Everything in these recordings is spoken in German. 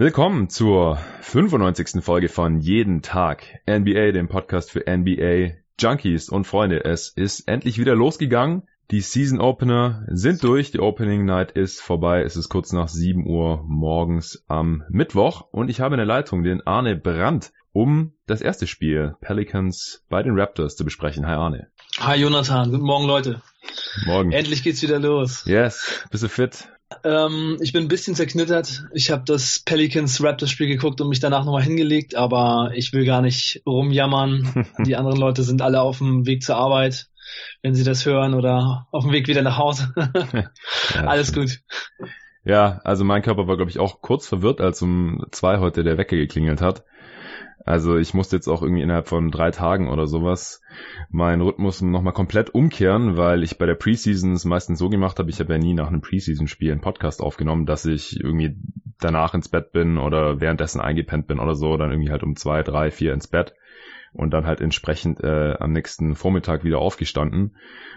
Willkommen zur 95. Folge von Jeden Tag NBA, dem Podcast für NBA Junkies und Freunde. Es ist endlich wieder losgegangen. Die Season Opener sind durch. Die Opening Night ist vorbei. Es ist kurz nach 7 Uhr morgens am Mittwoch und ich habe in der Leitung den Arne Brandt, um das erste Spiel Pelicans bei den Raptors zu besprechen. Hi Arne. Hi Jonathan. Guten Morgen Leute. Morgen. Endlich geht's wieder los. Yes. Bist du fit? Ähm, ich bin ein bisschen zerknittert. Ich habe das Pelicans Raptors Spiel geguckt und mich danach nochmal hingelegt, aber ich will gar nicht rumjammern. Die anderen Leute sind alle auf dem Weg zur Arbeit, wenn sie das hören oder auf dem Weg wieder nach Hause. ja, Alles gut. Ja, also mein Körper war, glaube ich, auch kurz verwirrt, als um zwei heute der Wecker geklingelt hat. Also ich musste jetzt auch irgendwie innerhalb von drei Tagen oder sowas meinen Rhythmus nochmal komplett umkehren, weil ich bei der Preseason es meistens so gemacht habe, ich habe ja nie nach einem Preseason-Spiel einen Podcast aufgenommen, dass ich irgendwie danach ins Bett bin oder währenddessen eingepennt bin oder so, dann irgendwie halt um zwei, drei, vier ins Bett und dann halt entsprechend äh, am nächsten Vormittag wieder aufgestanden.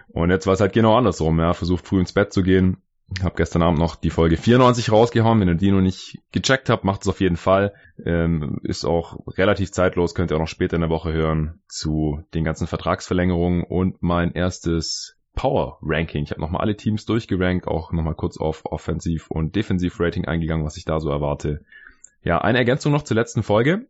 Und jetzt war es halt genau andersrum, ja, versucht früh ins Bett zu gehen, hab gestern Abend noch die Folge 94 rausgehauen. Wenn ihr die noch nicht gecheckt habt, macht es auf jeden Fall. Ähm, ist auch relativ zeitlos, könnt ihr auch noch später in der Woche hören zu den ganzen Vertragsverlängerungen und mein erstes Power Ranking. Ich habe nochmal alle Teams durchgerankt, auch nochmal kurz auf Offensiv- und Defensiv-Rating eingegangen, was ich da so erwarte. Ja, eine Ergänzung noch zur letzten Folge.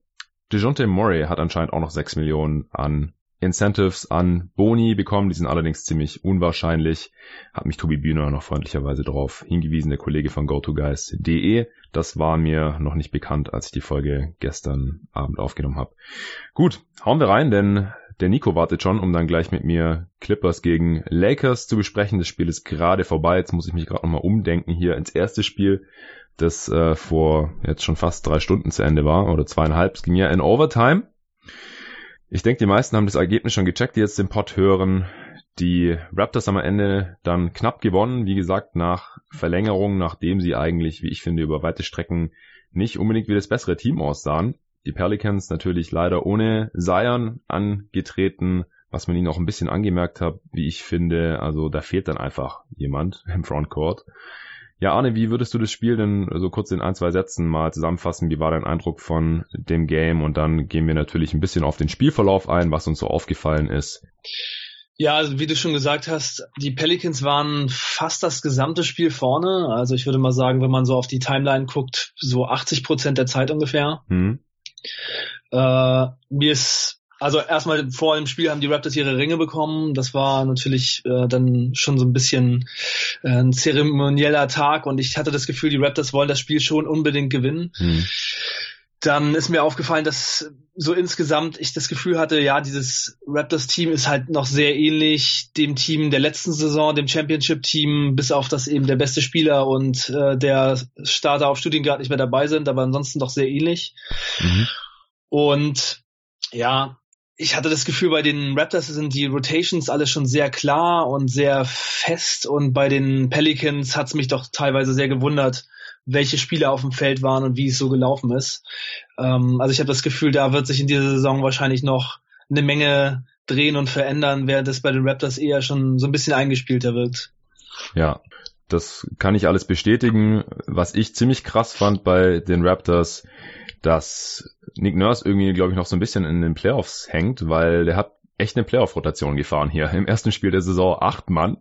DeJounte Murray hat anscheinend auch noch 6 Millionen an Incentives an Boni bekommen. Die sind allerdings ziemlich unwahrscheinlich. Hat mich Tobi Bühner noch freundlicherweise darauf hingewiesen, der Kollege von GoToGuys.de. Das war mir noch nicht bekannt, als ich die Folge gestern Abend aufgenommen habe. Gut, hauen wir rein, denn der Nico wartet schon, um dann gleich mit mir Clippers gegen Lakers zu besprechen. Das Spiel ist gerade vorbei. Jetzt muss ich mich gerade nochmal umdenken hier ins erste Spiel, das äh, vor jetzt schon fast drei Stunden zu Ende war oder zweieinhalb. Es ging ja in Overtime. Ich denke, die meisten haben das Ergebnis schon gecheckt, die jetzt den Pod hören. Die Raptors haben am Ende dann knapp gewonnen, wie gesagt, nach Verlängerung, nachdem sie eigentlich, wie ich finde, über weite Strecken nicht unbedingt wie das bessere Team aussahen. Die Pelicans natürlich leider ohne Zion angetreten, was man ihnen auch ein bisschen angemerkt hat, wie ich finde. Also da fehlt dann einfach jemand im Frontcourt. Ja, Arne, wie würdest du das Spiel denn so kurz in ein, zwei Sätzen mal zusammenfassen? Wie war dein Eindruck von dem Game? Und dann gehen wir natürlich ein bisschen auf den Spielverlauf ein, was uns so aufgefallen ist. Ja, also wie du schon gesagt hast, die Pelicans waren fast das gesamte Spiel vorne. Also ich würde mal sagen, wenn man so auf die Timeline guckt, so 80 Prozent der Zeit ungefähr. Hm. Äh, mir ist also erstmal vor dem Spiel haben die Raptors ihre Ringe bekommen. Das war natürlich äh, dann schon so ein bisschen äh, ein zeremonieller Tag und ich hatte das Gefühl, die Raptors wollen das Spiel schon unbedingt gewinnen. Hm. Dann ist mir aufgefallen, dass so insgesamt ich das Gefühl hatte, ja, dieses Raptors-Team ist halt noch sehr ähnlich dem Team der letzten Saison, dem Championship-Team, bis auf das eben der beste Spieler und äh, der Starter auf Studiengrad nicht mehr dabei sind, aber ansonsten doch sehr ähnlich. Mhm. Und ja, ich hatte das Gefühl, bei den Raptors sind die Rotations alle schon sehr klar und sehr fest und bei den Pelicans hat es mich doch teilweise sehr gewundert, welche Spieler auf dem Feld waren und wie es so gelaufen ist. Ähm, also ich habe das Gefühl, da wird sich in dieser Saison wahrscheinlich noch eine Menge drehen und verändern, während es bei den Raptors eher schon so ein bisschen eingespielter wird. Ja, das kann ich alles bestätigen. Was ich ziemlich krass fand bei den Raptors, dass Nick Nurse irgendwie, glaube ich, noch so ein bisschen in den Playoffs hängt, weil der hat echt eine Playoff-Rotation gefahren hier. Im ersten Spiel der Saison acht Mann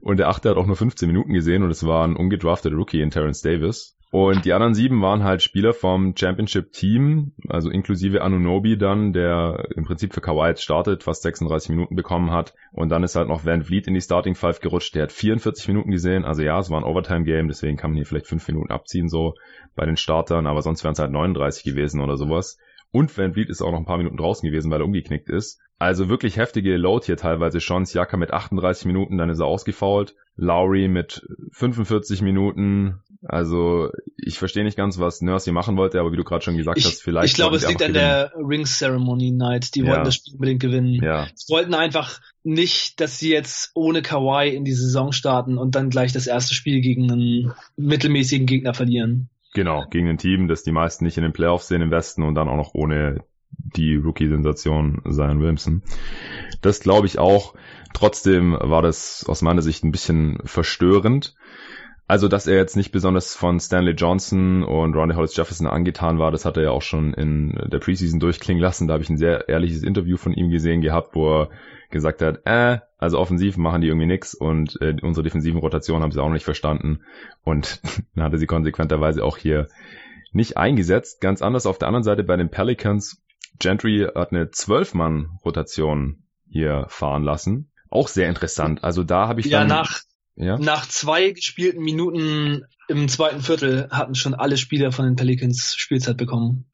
und der achte hat auch nur 15 Minuten gesehen und es war ein ungedrafteter Rookie in Terrence Davis. Und die anderen sieben waren halt Spieler vom Championship-Team, also inklusive Anunobi dann, der im Prinzip für Kawhi jetzt startet, fast 36 Minuten bekommen hat. Und dann ist halt noch Van Vliet in die Starting Five gerutscht, der hat 44 Minuten gesehen. Also ja, es war ein Overtime-Game, deswegen kann man hier vielleicht fünf Minuten abziehen so bei den Startern, aber sonst wären es halt 39 gewesen oder sowas. Und Van Vliet ist auch noch ein paar Minuten draußen gewesen, weil er umgeknickt ist. Also wirklich heftige Load hier teilweise schon. Siaka mit 38 Minuten, dann ist er ausgefault. Lowry mit 45 Minuten. Also ich verstehe nicht ganz, was Nurse hier machen wollte, aber wie du gerade schon gesagt ich, hast, vielleicht. Ich glaube, es liegt an gewinnen. der Ring Ceremony Night. Die ja. wollten das Spiel unbedingt gewinnen. Ja. Sie wollten einfach nicht, dass sie jetzt ohne Kawhi in die Saison starten und dann gleich das erste Spiel gegen einen mittelmäßigen Gegner verlieren. Genau, gegen ein Team, das die meisten nicht in den Playoffs sehen im Westen und dann auch noch ohne die Rookie-Sensation Zion Williamson. Das glaube ich auch. Trotzdem war das aus meiner Sicht ein bisschen verstörend. Also, dass er jetzt nicht besonders von Stanley Johnson und Ronnie Hollis Jefferson angetan war, das hat er ja auch schon in der Preseason durchklingen lassen. Da habe ich ein sehr ehrliches Interview von ihm gesehen gehabt, wo er gesagt hat, äh, also offensiv machen die irgendwie nix und äh, unsere defensiven Rotationen haben sie auch noch nicht verstanden. Und dann hat er sie konsequenterweise auch hier nicht eingesetzt. Ganz anders auf der anderen Seite bei den Pelicans. Gentry hat eine Zwölf-Mann-Rotation hier fahren lassen. Auch sehr interessant. Also da habe ich ja, dann... Nach, ja, nach zwei gespielten Minuten im zweiten Viertel hatten schon alle Spieler von den Pelicans Spielzeit bekommen.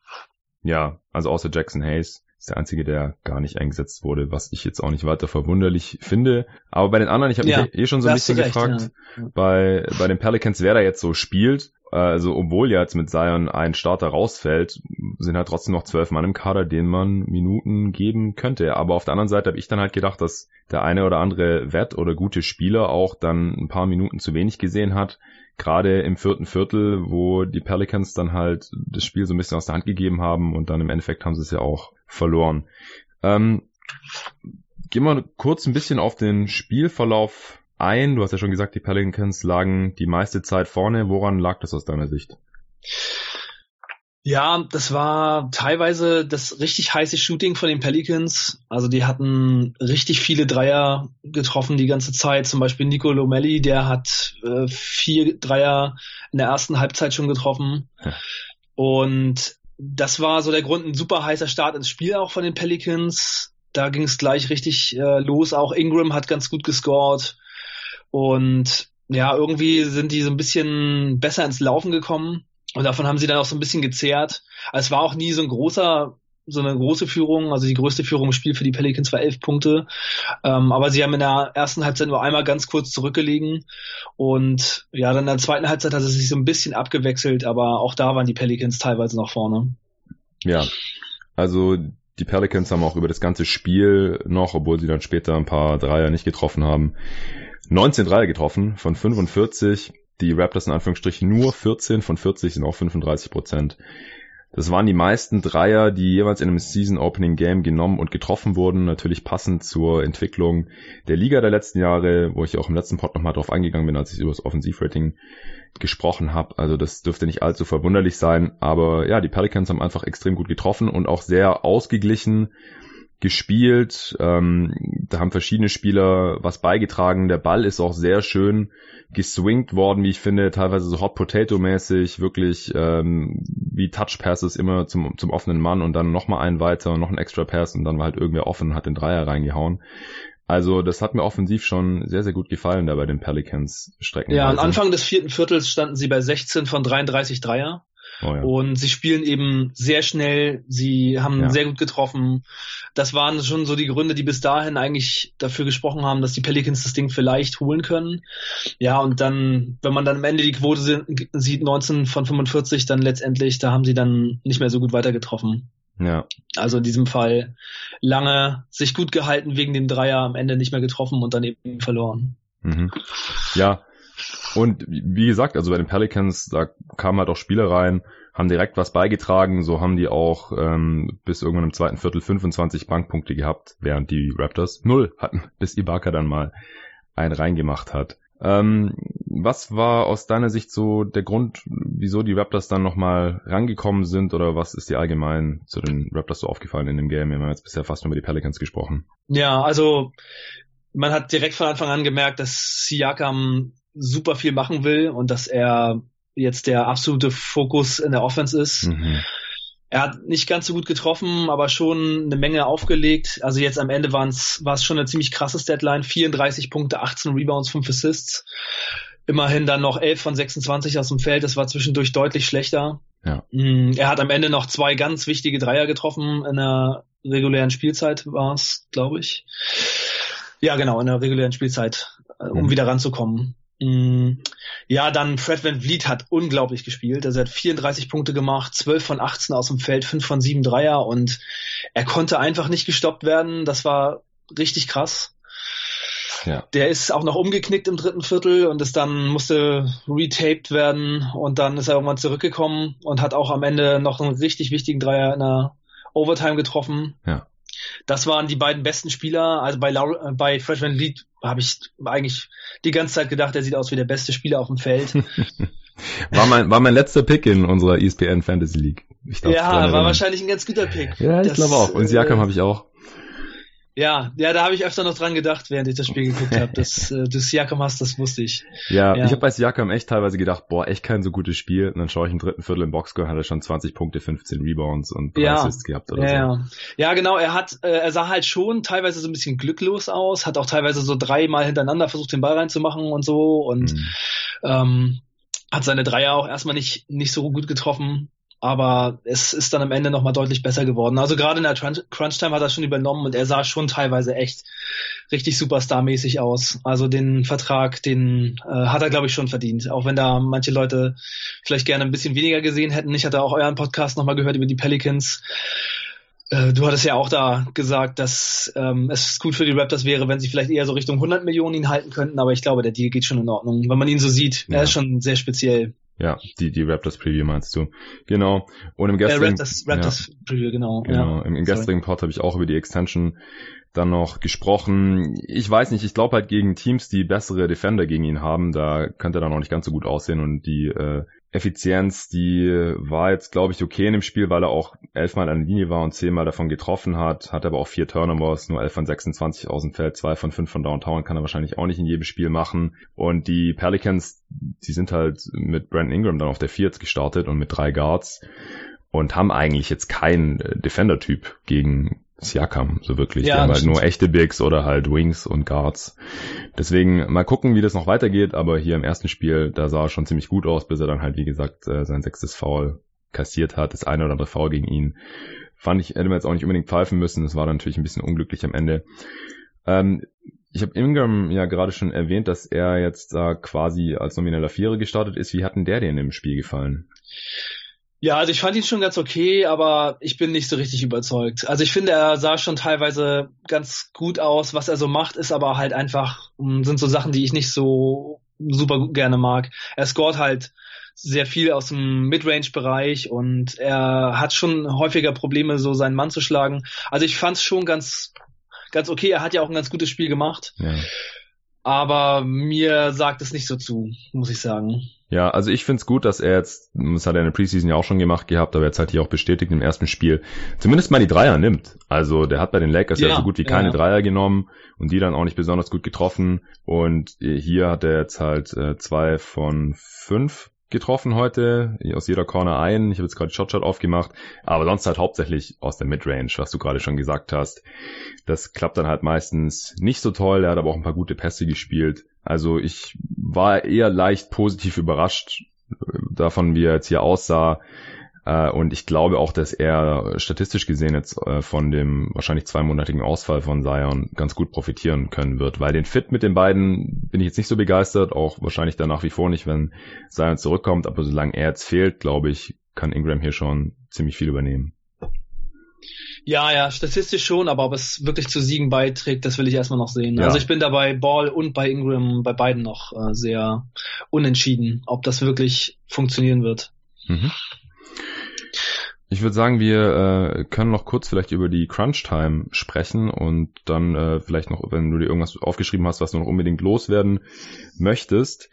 Ja, also außer Jackson Hayes ist der einzige, der gar nicht eingesetzt wurde, was ich jetzt auch nicht weiter verwunderlich finde. Aber bei den anderen, ich habe ja, mich eh schon so ein bisschen recht, gefragt, ja. bei, bei den Pelicans, wer da jetzt so spielt. Also obwohl jetzt mit Zion ein Starter rausfällt, sind halt trotzdem noch zwölf Mann im Kader, denen man Minuten geben könnte. Aber auf der anderen Seite habe ich dann halt gedacht, dass der eine oder andere Wett oder gute Spieler auch dann ein paar Minuten zu wenig gesehen hat. Gerade im vierten Viertel, wo die Pelicans dann halt das Spiel so ein bisschen aus der Hand gegeben haben und dann im Endeffekt haben sie es ja auch verloren. Ähm, gehen wir kurz ein bisschen auf den Spielverlauf ein. Du hast ja schon gesagt, die Pelicans lagen die meiste Zeit vorne. Woran lag das aus deiner Sicht? Ja, das war teilweise das richtig heiße Shooting von den Pelicans. Also die hatten richtig viele Dreier getroffen die ganze Zeit. Zum Beispiel Nico Lomelli, der hat äh, vier Dreier in der ersten Halbzeit schon getroffen. Ja. Und das war so der Grund, ein super heißer Start ins Spiel auch von den Pelicans. Da ging es gleich richtig äh, los. Auch Ingram hat ganz gut gescored. Und ja, irgendwie sind die so ein bisschen besser ins Laufen gekommen. Und davon haben sie dann auch so ein bisschen gezehrt. Also es war auch nie so ein großer, so eine große Führung. Also die größte Führung im Spiel für die Pelicans war elf Punkte. Ähm, aber sie haben in der ersten Halbzeit nur einmal ganz kurz zurückgelegen. Und ja, dann in der zweiten Halbzeit hat es sich so ein bisschen abgewechselt, aber auch da waren die Pelicans teilweise noch vorne. Ja, also die Pelicans haben auch über das ganze Spiel noch, obwohl sie dann später ein paar Dreier nicht getroffen haben, 19 Dreier getroffen von 45. Die Raptors in Anführungsstrichen nur 14 von 40 sind auch 35 Prozent. Das waren die meisten Dreier, die jeweils in einem Season Opening Game genommen und getroffen wurden. Natürlich passend zur Entwicklung der Liga der letzten Jahre, wo ich auch im letzten Pod nochmal drauf eingegangen bin, als ich über das Offensivrating gesprochen habe. Also das dürfte nicht allzu verwunderlich sein. Aber ja, die Pelicans haben einfach extrem gut getroffen und auch sehr ausgeglichen gespielt. Ähm, da haben verschiedene Spieler was beigetragen. Der Ball ist auch sehr schön geswingt worden, wie ich finde, teilweise so Hot Potato mäßig, wirklich ähm, wie Touch Passes immer zum, zum offenen Mann und dann nochmal einen weiter und noch ein Extra Pass und dann war halt irgendwer offen und hat den Dreier reingehauen. Also das hat mir offensiv schon sehr, sehr gut gefallen da bei den Pelicans Strecken. Ja, am Anfang des vierten Viertels standen sie bei 16 von 33 Dreier. Oh ja. Und sie spielen eben sehr schnell, sie haben ja. sehr gut getroffen. Das waren schon so die Gründe, die bis dahin eigentlich dafür gesprochen haben, dass die Pelicans das Ding vielleicht holen können. Ja, und dann, wenn man dann am Ende die Quote sieht, 19 von 45, dann letztendlich, da haben sie dann nicht mehr so gut weiter getroffen. Ja. Also in diesem Fall lange sich gut gehalten wegen dem Dreier, am Ende nicht mehr getroffen und dann eben verloren. Mhm. Ja, und wie gesagt, also bei den Pelicans, da kamen halt auch Spieler rein, haben direkt was beigetragen, so haben die auch ähm, bis irgendwann im zweiten Viertel 25 Bankpunkte gehabt, während die Raptors null hatten, bis Ibaka dann mal einen reingemacht hat. Ähm, was war aus deiner Sicht so der Grund, wieso die Raptors dann nochmal rangekommen sind oder was ist dir allgemein zu den Raptors so aufgefallen in dem Game? Wir haben jetzt bisher fast nur über die Pelicans gesprochen. Ja, also man hat direkt von Anfang an gemerkt, dass Siakam super viel machen will und dass er jetzt der absolute Fokus in der Offense ist. Mhm. Er hat nicht ganz so gut getroffen, aber schon eine Menge aufgelegt. Also jetzt am Ende war es schon eine ziemlich krasses Deadline. 34 Punkte, 18 Rebounds, 5 Assists. Immerhin dann noch 11 von 26 aus dem Feld. Das war zwischendurch deutlich schlechter. Ja. Mm, er hat am Ende noch zwei ganz wichtige Dreier getroffen. In der regulären Spielzeit war es, glaube ich. Ja, genau, in der regulären Spielzeit, äh, um mhm. wieder ranzukommen. Mm, ja, dann Fred Van Vliet hat unglaublich gespielt. Also er hat 34 Punkte gemacht, 12 von 18 aus dem Feld, 5 von 7 Dreier und er konnte einfach nicht gestoppt werden. Das war richtig krass. Ja. Der ist auch noch umgeknickt im dritten Viertel und ist dann musste retaped werden und dann ist er irgendwann zurückgekommen und hat auch am Ende noch einen richtig wichtigen Dreier in der Overtime getroffen. Ja. Das waren die beiden besten Spieler. Also bei, Laura, bei Freshman League habe ich eigentlich die ganze Zeit gedacht, er sieht aus wie der beste Spieler auf dem Feld. war mein, war mein letzter Pick in unserer ESPN Fantasy League. ja, war wahrscheinlich ein ganz guter Pick. Ja, ich glaube auch. Und Siakam äh, habe ich auch. Ja, ja, da habe ich öfter noch dran gedacht, während ich das Spiel geguckt habe. Dass äh, du Siakam hast, das wusste ich. Ja, ja. ich habe bei Siakam echt teilweise gedacht, boah, echt kein so gutes Spiel. Und dann schaue ich im dritten Viertel im Boxscore, hat er schon 20 Punkte, 15 Rebounds und 3 ja. Assists gehabt oder ja, so. Ja. ja, genau, er hat, äh, er sah halt schon teilweise so ein bisschen glücklos aus, hat auch teilweise so dreimal hintereinander versucht, den Ball reinzumachen und so und mhm. ähm, hat seine Dreier auch erstmal nicht, nicht so gut getroffen aber es ist dann am Ende nochmal deutlich besser geworden. Also gerade in der Crunch-Time hat er schon übernommen und er sah schon teilweise echt richtig Superstar-mäßig aus. Also den Vertrag, den äh, hat er, glaube ich, schon verdient. Auch wenn da manche Leute vielleicht gerne ein bisschen weniger gesehen hätten. Ich hatte auch euren Podcast nochmal gehört über die Pelicans. Äh, du hattest ja auch da gesagt, dass ähm, es gut für die Raptors wäre, wenn sie vielleicht eher so Richtung 100 Millionen ihn halten könnten, aber ich glaube, der Deal geht schon in Ordnung. Wenn man ihn so sieht, ja. er ist schon sehr speziell. Ja, die, die Raptors Preview meinst du. Genau. Und im gestrigen, äh, Raptors, Raptors ja, Preview, genau. Genau. Ja. Im, im gestrigen Pod habe ich auch über die Extension dann noch gesprochen. Ich weiß nicht, ich glaube halt gegen Teams, die bessere Defender gegen ihn haben, da könnte er dann auch nicht ganz so gut aussehen und die äh, Effizienz, die war jetzt, glaube ich, okay in dem Spiel, weil er auch elfmal an der Linie war und zehnmal davon getroffen hat, hat aber auch vier Turnovers, nur elf von 26 aus dem Feld, zwei von fünf von Downtown, kann er wahrscheinlich auch nicht in jedem Spiel machen. Und die Pelicans, die sind halt mit Brandon Ingram dann auf der vier gestartet und mit drei Guards und haben eigentlich jetzt keinen äh, Defender-Typ gegen Siakam, so wirklich. Ja, die haben halt nur echte Bigs oder halt Wings und Guards. Deswegen mal gucken, wie das noch weitergeht, aber hier im ersten Spiel, da sah er schon ziemlich gut aus, bis er dann halt, wie gesagt, äh, sein sechstes Foul kassiert hat, das eine oder andere Foul gegen ihn. Fand ich, hätte man jetzt auch nicht unbedingt pfeifen müssen, das war dann natürlich ein bisschen unglücklich am Ende. Ähm, ich habe Ingram ja gerade schon erwähnt, dass er jetzt da quasi als nomineller Vierer gestartet ist. Wie hat denn der denn im Spiel gefallen? Ja, also ich fand ihn schon ganz okay, aber ich bin nicht so richtig überzeugt. Also ich finde, er sah schon teilweise ganz gut aus. Was er so macht, ist aber halt einfach, hm, sind so Sachen, die ich nicht so super gerne mag. Er scoret halt sehr viel aus dem Midrange-Bereich und er hat schon häufiger Probleme, so seinen Mann zu schlagen. Also ich fand es schon ganz, ganz okay. Er hat ja auch ein ganz gutes Spiel gemacht. Ja. Aber mir sagt es nicht so zu, muss ich sagen. Ja, also ich find's gut, dass er jetzt, das hat er in der Preseason ja auch schon gemacht gehabt, aber jetzt halt hier auch bestätigt im ersten Spiel, zumindest mal die Dreier nimmt. Also der hat bei den Lakers ja, ja so gut wie keine ja. Dreier genommen und die dann auch nicht besonders gut getroffen. Und hier hat er jetzt halt äh, zwei von fünf getroffen heute, aus jeder Corner ein. Ich habe jetzt gerade Shotshot aufgemacht, aber sonst halt hauptsächlich aus der Midrange, was du gerade schon gesagt hast. Das klappt dann halt meistens nicht so toll. Er hat aber auch ein paar gute Pässe gespielt. Also ich war eher leicht positiv überrascht äh, davon, wie er jetzt hier aussah. Äh, und ich glaube auch, dass er statistisch gesehen jetzt äh, von dem wahrscheinlich zweimonatigen Ausfall von Zion ganz gut profitieren können wird, weil den Fit mit den beiden bin ich jetzt nicht so begeistert, auch wahrscheinlich dann nach wie vor nicht, wenn Zion zurückkommt, aber solange er jetzt fehlt, glaube ich, kann Ingram hier schon ziemlich viel übernehmen. Ja, ja, statistisch schon, aber ob es wirklich zu Siegen beiträgt, das will ich erstmal noch sehen. Ja. Also ich bin da bei Ball und bei Ingram bei beiden noch äh, sehr unentschieden, ob das wirklich funktionieren wird. Mhm. Ich würde sagen, wir äh, können noch kurz vielleicht über die Crunch Time sprechen und dann äh, vielleicht noch, wenn du dir irgendwas aufgeschrieben hast, was du noch unbedingt loswerden möchtest.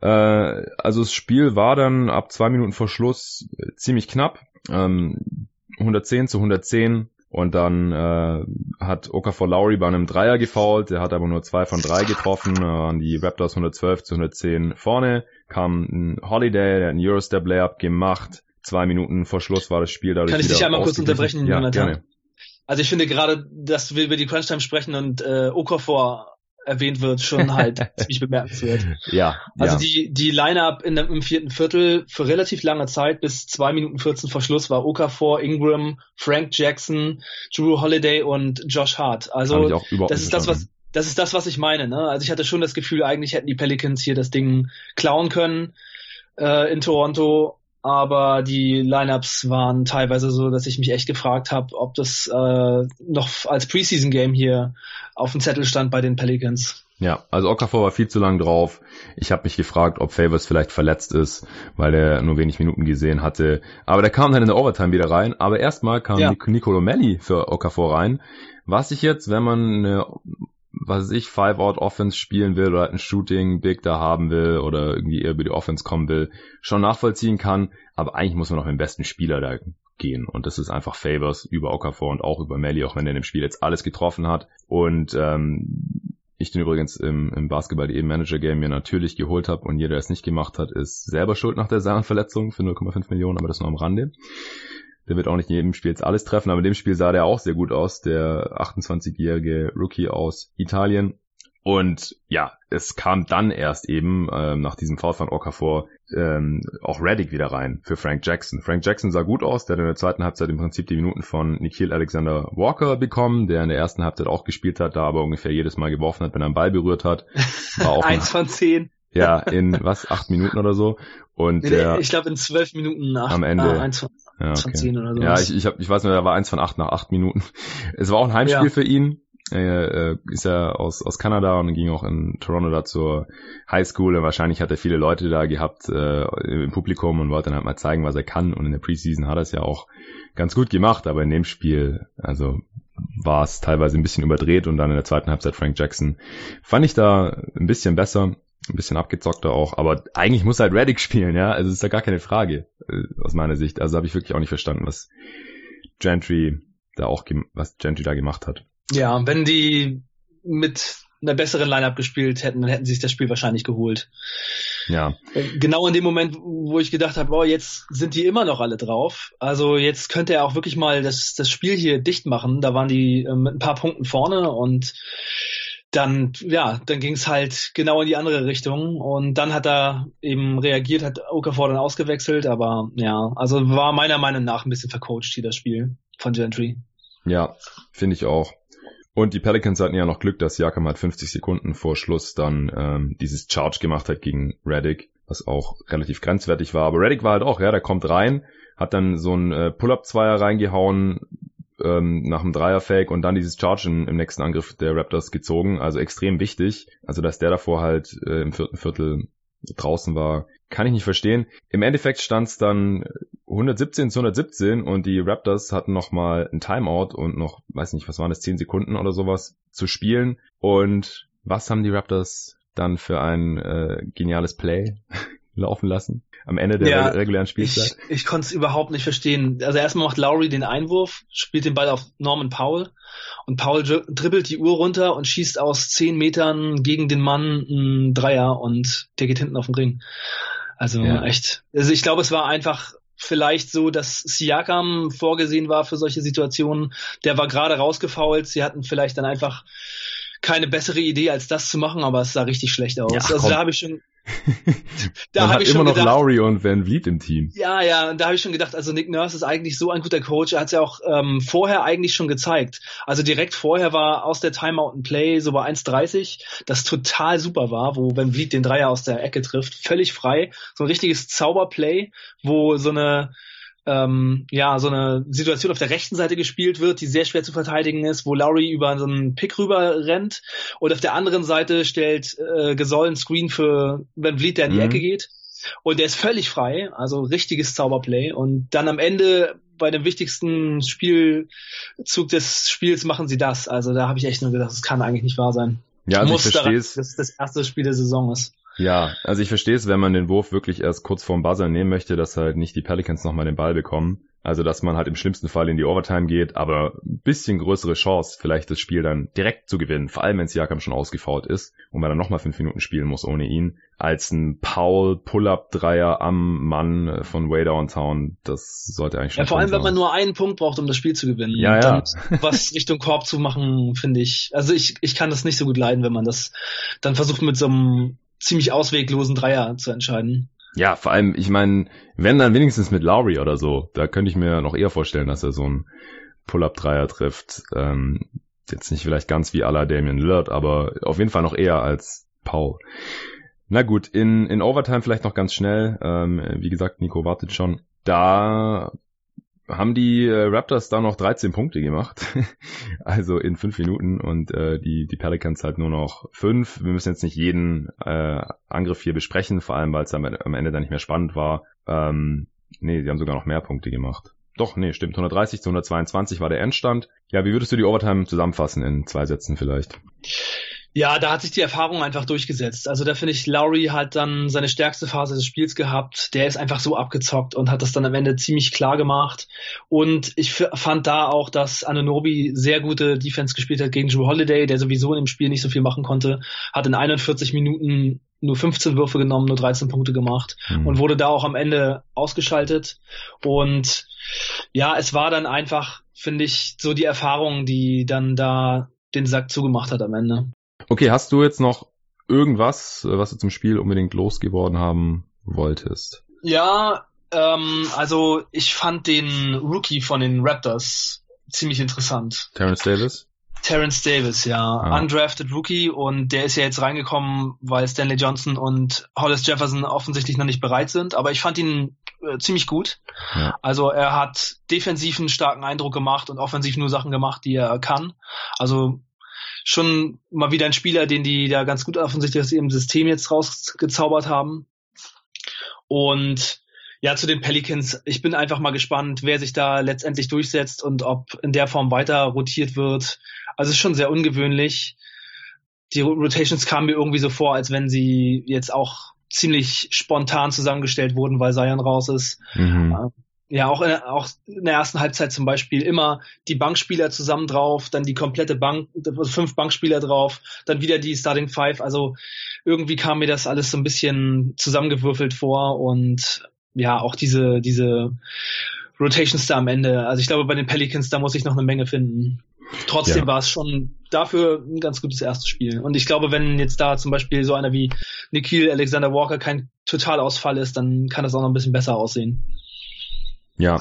Äh, also das Spiel war dann ab zwei Minuten vor Schluss ziemlich knapp. Ähm, 110 zu 110 und dann äh, hat Okafor Lowry bei einem Dreier gefoult, der hat aber nur zwei von drei getroffen, äh, waren die Raptors 112 zu 110 vorne, kam ein Holiday, der hat einen Eurostep Layup gemacht, zwei Minuten vor Schluss war das Spiel dadurch Kann ich dich einmal kurz unterbrechen, ja, Jonathan? Gerne. Also ich finde gerade, dass wir über die Crunch Time sprechen und äh, Okafor erwähnt wird, schon halt ziemlich bemerkenswert. Ja. Also ja. die, die Line-Up in, im vierten Viertel für relativ lange Zeit, bis zwei Minuten 14 vor Schluss, war Okafor, Ingram, Frank Jackson, Drew Holiday und Josh Hart. Also das ist das, was das ist das, was ich meine. Ne? Also ich hatte schon das Gefühl, eigentlich hätten die Pelicans hier das Ding klauen können äh, in Toronto aber die Lineups waren teilweise so, dass ich mich echt gefragt habe, ob das äh, noch als Preseason-Game hier auf dem Zettel stand bei den Pelicans. Ja, also Okafor war viel zu lang drauf. Ich habe mich gefragt, ob Favors vielleicht verletzt ist, weil er nur wenig Minuten gesehen hatte. Aber der kam dann in der Overtime wieder rein. Aber erstmal kam ja. Nicolo Melli für Okafor rein. Was ich jetzt, wenn man eine was ich, Five-Out-Offense spielen will oder ein Shooting-Big da haben will oder irgendwie eher über die Offense kommen will, schon nachvollziehen kann. Aber eigentlich muss man auch mit dem besten Spieler da gehen. Und das ist einfach Favors über Okafor und auch über Melly, auch wenn er in dem Spiel jetzt alles getroffen hat. Und ähm, ich den übrigens im, im Basketball die Manager Game mir natürlich geholt habe und jeder, der es nicht gemacht hat, ist selber schuld nach der Sahnenverletzung für 0,5 Millionen, aber das nur am Rande. Der wird auch nicht in jedem Spiel jetzt alles treffen, aber in dem Spiel sah der auch sehr gut aus, der 28-jährige Rookie aus Italien. Und ja, es kam dann erst eben ähm, nach diesem Foul von Okafor ähm, auch Reddick wieder rein für Frank Jackson. Frank Jackson sah gut aus, der hat in der zweiten Halbzeit im Prinzip die Minuten von Nikhil Alexander Walker bekommen, der in der ersten Halbzeit auch gespielt hat, da aber ungefähr jedes Mal geworfen hat, wenn er einen Ball berührt hat. War auch Eins von zehn. Ja, in was, acht Minuten oder so. Und nee, der, ich glaube in zwölf Minuten nach am Ende. Von, ja, okay. von zehn oder so. Ja, ich, ich, hab, ich weiß nur, da war eins von acht nach acht Minuten. Es war auch ein Heimspiel ja. für ihn. Er äh, ist ja aus, aus Kanada und ging auch in Toronto da zur High School und wahrscheinlich hat er viele Leute da gehabt äh, im Publikum und wollte dann halt mal zeigen, was er kann. Und in der Preseason hat er es ja auch ganz gut gemacht, aber in dem Spiel, also war es teilweise ein bisschen überdreht und dann in der zweiten Halbzeit Frank Jackson fand ich da ein bisschen besser ein bisschen abgezockter auch, aber eigentlich muss halt Reddick spielen, ja, also ist da gar keine Frage äh, aus meiner Sicht. Also habe ich wirklich auch nicht verstanden, was Gentry da auch was Gentry da gemacht hat. Ja, wenn die mit einer besseren Lineup gespielt hätten, dann hätten sie sich das Spiel wahrscheinlich geholt. Ja. Äh, genau in dem Moment, wo ich gedacht habe, oh, jetzt sind die immer noch alle drauf. Also jetzt könnte er auch wirklich mal das, das Spiel hier dicht machen. Da waren die äh, mit ein paar Punkten vorne und dann, ja, dann ging es halt genau in die andere Richtung und dann hat er eben reagiert, hat Okafor dann ausgewechselt, aber ja, also war meiner Meinung nach ein bisschen vercoacht hier das Spiel von Gentry. Ja, finde ich auch. Und die Pelicans hatten ja noch Glück, dass Jakam halt 50 Sekunden vor Schluss dann ähm, dieses Charge gemacht hat gegen Reddick, was auch relativ grenzwertig war. Aber Reddick war halt auch, ja, der kommt rein, hat dann so ein äh, Pull-Up-Zweier reingehauen, ähm, nach dem Dreier-Fake und dann dieses Charge im, im, nächsten Angriff der Raptors gezogen. Also extrem wichtig. Also dass der davor halt äh, im vierten Viertel draußen war, kann ich nicht verstehen. Im Endeffekt stand es dann 117 zu 117 und die Raptors hatten nochmal ein Timeout und noch, weiß nicht, was waren das, 10 Sekunden oder sowas zu spielen. Und was haben die Raptors dann für ein äh, geniales Play laufen lassen? am Ende der ja, regulären Spielzeit. Ich, ich konnte es überhaupt nicht verstehen. Also erstmal macht Lowry den Einwurf, spielt den Ball auf Norman Powell und Powell dribbelt die Uhr runter und schießt aus zehn Metern gegen den Mann einen Dreier und der geht hinten auf den Ring. Also ja. echt. Also ich glaube, es war einfach vielleicht so, dass Siakam vorgesehen war für solche Situationen. Der war gerade rausgefault. Sie hatten vielleicht dann einfach keine bessere Idee, als das zu machen, aber es sah richtig schlecht aus. Ja, also da habe ich schon, da habe ich schon immer noch gedacht, Lowry und Van Vliet im Team. Ja, ja, und da habe ich schon gedacht, also Nick Nurse ist eigentlich so ein guter Coach. Er hat es ja auch ähm, vorher eigentlich schon gezeigt. Also direkt vorher war aus der Timeout ein Play so bei 1,30, das total super war, wo Van Vliet den Dreier aus der Ecke trifft, völlig frei. So ein richtiges Zauberplay, wo so eine ähm, ja, so eine Situation auf der rechten Seite gespielt wird, die sehr schwer zu verteidigen ist, wo Lowry über so einen Pick rüber rennt und auf der anderen Seite stellt äh, Gesoll einen Screen für Van Vliet, der in die mhm. Ecke geht und der ist völlig frei, also richtiges Zauberplay und dann am Ende bei dem wichtigsten Spielzug des Spiels machen sie das, also da habe ich echt nur gedacht, das kann eigentlich nicht wahr sein. Ja, also Muss ich verstehe es. Dass das erste Spiel der Saison ist. Ja, also ich verstehe es, wenn man den Wurf wirklich erst kurz vorm Buzzer nehmen möchte, dass halt nicht die Pelicans nochmal den Ball bekommen. Also dass man halt im schlimmsten Fall in die Overtime geht, aber ein bisschen größere Chance, vielleicht das Spiel dann direkt zu gewinnen, vor allem wenn Siakam schon ausgefault ist und man dann nochmal fünf Minuten spielen muss ohne ihn, als ein Paul Pull-Up-Dreier am Mann von Way Downtown, das sollte eigentlich schon Ja, vor allem, sein. wenn man nur einen Punkt braucht, um das Spiel zu gewinnen. Ja, ja. was Richtung Korb zu machen, finde ich, also ich, ich kann das nicht so gut leiden, wenn man das dann versucht mit so einem ziemlich ausweglosen Dreier zu entscheiden. Ja, vor allem, ich meine, wenn dann wenigstens mit Lowry oder so, da könnte ich mir noch eher vorstellen, dass er so einen Pull-Up-Dreier trifft. Ähm, jetzt nicht vielleicht ganz wie aller Damian Lillard, aber auf jeden Fall noch eher als Paul. Na gut, in, in Overtime vielleicht noch ganz schnell. Ähm, wie gesagt, Nico wartet schon. Da haben die äh, Raptors da noch 13 Punkte gemacht. also in fünf Minuten und äh, die, die Pelicans halt nur noch fünf. Wir müssen jetzt nicht jeden äh, Angriff hier besprechen, vor allem weil es am, am Ende dann nicht mehr spannend war. Ähm, nee, die haben sogar noch mehr Punkte gemacht. Doch, nee, stimmt. 130 zu 122 war der Endstand. Ja, wie würdest du die Overtime zusammenfassen in zwei Sätzen vielleicht? Ja, da hat sich die Erfahrung einfach durchgesetzt. Also da finde ich, Lowry hat dann seine stärkste Phase des Spiels gehabt. Der ist einfach so abgezockt und hat das dann am Ende ziemlich klar gemacht. Und ich fand da auch, dass Ananobi sehr gute Defense gespielt hat gegen Joe Holiday, der sowieso im Spiel nicht so viel machen konnte. Hat in 41 Minuten nur 15 Würfe genommen, nur 13 Punkte gemacht mhm. und wurde da auch am Ende ausgeschaltet. Und ja, es war dann einfach, finde ich, so die Erfahrung, die dann da den Sack zugemacht hat am Ende. Okay, hast du jetzt noch irgendwas, äh, was du zum Spiel unbedingt losgeworden haben wolltest? Ja, ähm, also ich fand den Rookie von den Raptors ziemlich interessant. Terrence Davis? Terrence Davis, ja. Ah. Undrafted Rookie und der ist ja jetzt reingekommen, weil Stanley Johnson und Hollis Jefferson offensichtlich noch nicht bereit sind. Aber ich fand ihn äh, ziemlich gut. Ja. Also er hat defensiv einen starken Eindruck gemacht und offensiv nur Sachen gemacht, die er kann. Also schon mal wieder ein Spieler, den die da ganz gut offensichtlich aus ihrem System jetzt rausgezaubert haben. Und ja, zu den Pelicans, ich bin einfach mal gespannt, wer sich da letztendlich durchsetzt und ob in der Form weiter rotiert wird. Also es ist schon sehr ungewöhnlich. Die Rotations kamen mir irgendwie so vor, als wenn sie jetzt auch ziemlich spontan zusammengestellt wurden, weil Zion raus ist. Mhm. Ja, auch in, auch in der ersten Halbzeit zum Beispiel immer die Bankspieler zusammen drauf, dann die komplette Bank, fünf Bankspieler drauf, dann wieder die Starting Five. Also irgendwie kam mir das alles so ein bisschen zusammengewürfelt vor und ja, auch diese, diese Rotations da am Ende. Also ich glaube, bei den Pelicans, da muss ich noch eine Menge finden. Trotzdem ja. war es schon dafür ein ganz gutes erstes Spiel. Und ich glaube, wenn jetzt da zum Beispiel so einer wie Nikhil Alexander Walker kein Totalausfall ist, dann kann das auch noch ein bisschen besser aussehen. Ja,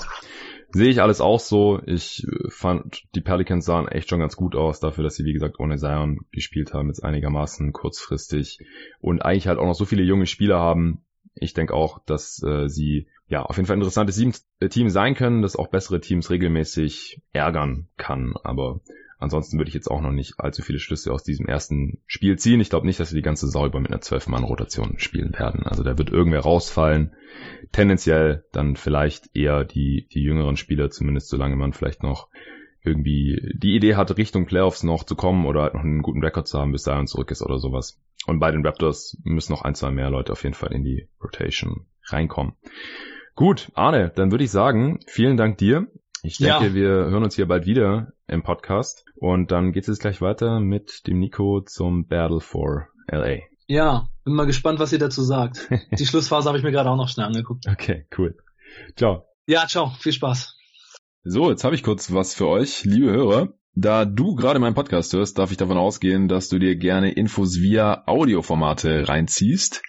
sehe ich alles auch so. Ich äh, fand, die Pelicans sahen echt schon ganz gut aus, dafür, dass sie, wie gesagt, ohne Zion gespielt haben, jetzt einigermaßen kurzfristig und eigentlich halt auch noch so viele junge Spieler haben. Ich denke auch, dass äh, sie ja auf jeden Fall ein interessantes Team sein können, das auch bessere Teams regelmäßig ärgern kann. Aber Ansonsten würde ich jetzt auch noch nicht allzu viele Schlüsse aus diesem ersten Spiel ziehen. Ich glaube nicht, dass wir die ganze Sau über mit einer 12-Mann-Rotation spielen werden. Also da wird irgendwer rausfallen. Tendenziell dann vielleicht eher die, die jüngeren Spieler, zumindest solange man vielleicht noch irgendwie die Idee hat, Richtung Playoffs noch zu kommen oder halt noch einen guten Rekord zu haben, bis dahin zurück ist oder sowas. Und bei den Raptors müssen noch ein, zwei mehr Leute auf jeden Fall in die Rotation reinkommen. Gut, Arne, dann würde ich sagen, vielen Dank dir. Ich denke, ja. wir hören uns hier bald wieder im Podcast. Und dann geht es jetzt gleich weiter mit dem Nico zum Battle for LA. Ja, bin mal gespannt, was ihr dazu sagt. Die Schlussphase habe ich mir gerade auch noch schnell angeguckt. Okay, cool. Ciao. Ja, ciao. Viel Spaß. So, jetzt habe ich kurz was für euch, liebe Hörer. Da du gerade meinen Podcast hörst, darf ich davon ausgehen, dass du dir gerne Infos via Audioformate reinziehst.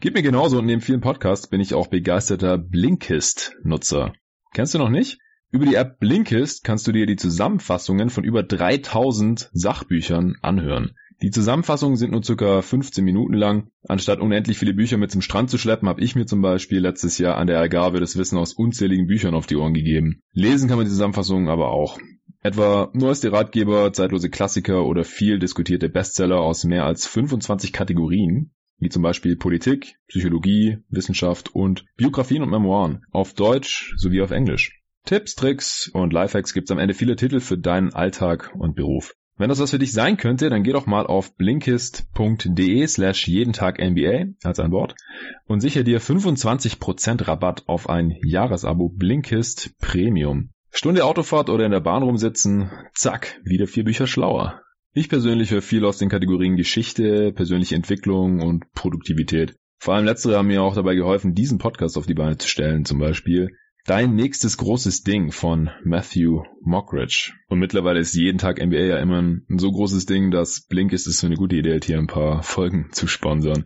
Geht mir genauso und neben vielen Podcasts bin ich auch begeisterter Blinkist-Nutzer. Kennst du noch nicht? Über die App Blinkist kannst du dir die Zusammenfassungen von über 3000 Sachbüchern anhören. Die Zusammenfassungen sind nur circa 15 Minuten lang. Anstatt unendlich viele Bücher mit zum Strand zu schleppen, habe ich mir zum Beispiel letztes Jahr an der Ergabe das Wissen aus unzähligen Büchern auf die Ohren gegeben. Lesen kann man die Zusammenfassungen aber auch. Etwa neueste Ratgeber, zeitlose Klassiker oder viel diskutierte Bestseller aus mehr als 25 Kategorien, wie zum Beispiel Politik, Psychologie, Wissenschaft und Biografien und Memoiren, auf Deutsch sowie auf Englisch. Tipps, Tricks und Lifehacks gibt's am Ende viele Titel für deinen Alltag und Beruf. Wenn das was für dich sein könnte, dann geh doch mal auf blinkist.de slash jeden Tag NBA als ein Wort und sicher dir 25% Rabatt auf ein Jahresabo Blinkist Premium. Stunde Autofahrt oder in der Bahn rumsitzen, zack, wieder vier Bücher schlauer. Ich persönlich höre viel aus den Kategorien Geschichte, persönliche Entwicklung und Produktivität. Vor allem letztere haben mir auch dabei geholfen, diesen Podcast auf die Beine zu stellen, zum Beispiel Dein nächstes großes Ding von Matthew Mockridge. Und mittlerweile ist jeden Tag NBA ja immer ein so großes Ding, dass Blink ist es so eine gute Idee, halt hier ein paar Folgen zu sponsern.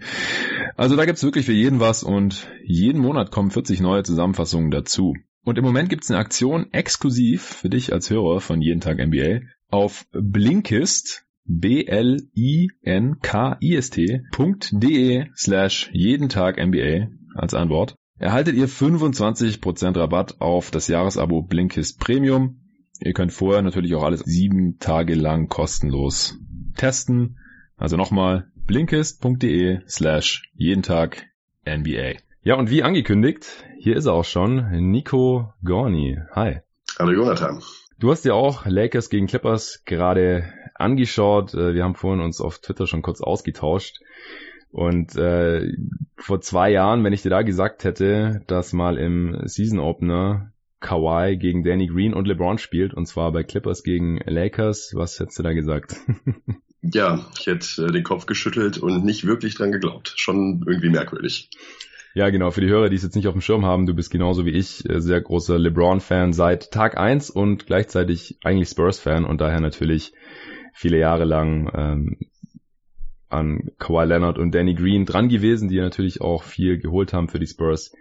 Also da gibt's wirklich für jeden was und jeden Monat kommen 40 neue Zusammenfassungen dazu. Und im Moment gibt's eine Aktion exklusiv für dich als Hörer von jeden Tag NBA. Auf Blinkist B-L-I-N-K-I-S-T.de slash jeden Tag NBA als ein Wort. Erhaltet ihr 25% Rabatt auf das Jahresabo Blinkist Premium. Ihr könnt vorher natürlich auch alles sieben Tage lang kostenlos testen. Also nochmal blinkist.de slash jeden Tag NBA. Ja, und wie angekündigt, hier ist er auch schon, Nico Gorni. Hi. Hallo Jonathan. Du hast ja auch Lakers gegen Clippers gerade angeschaut. Äh, wir haben vorhin uns auf Twitter schon kurz ausgetauscht. Und äh, vor zwei Jahren, wenn ich dir da gesagt hätte, dass mal im Season Opener Kawhi gegen Danny Green und LeBron spielt, und zwar bei Clippers gegen Lakers, was hättest du da gesagt? ja, ich hätte äh, den Kopf geschüttelt und nicht wirklich dran geglaubt. Schon irgendwie merkwürdig. Ja, genau. Für die Hörer, die es jetzt nicht auf dem Schirm haben, du bist genauso wie ich äh, sehr großer LeBron-Fan seit Tag eins und gleichzeitig eigentlich Spurs-Fan und daher natürlich viele Jahre lang ähm, an Kawhi Leonard und Danny Green dran gewesen, die natürlich auch viel geholt haben für die Spurs.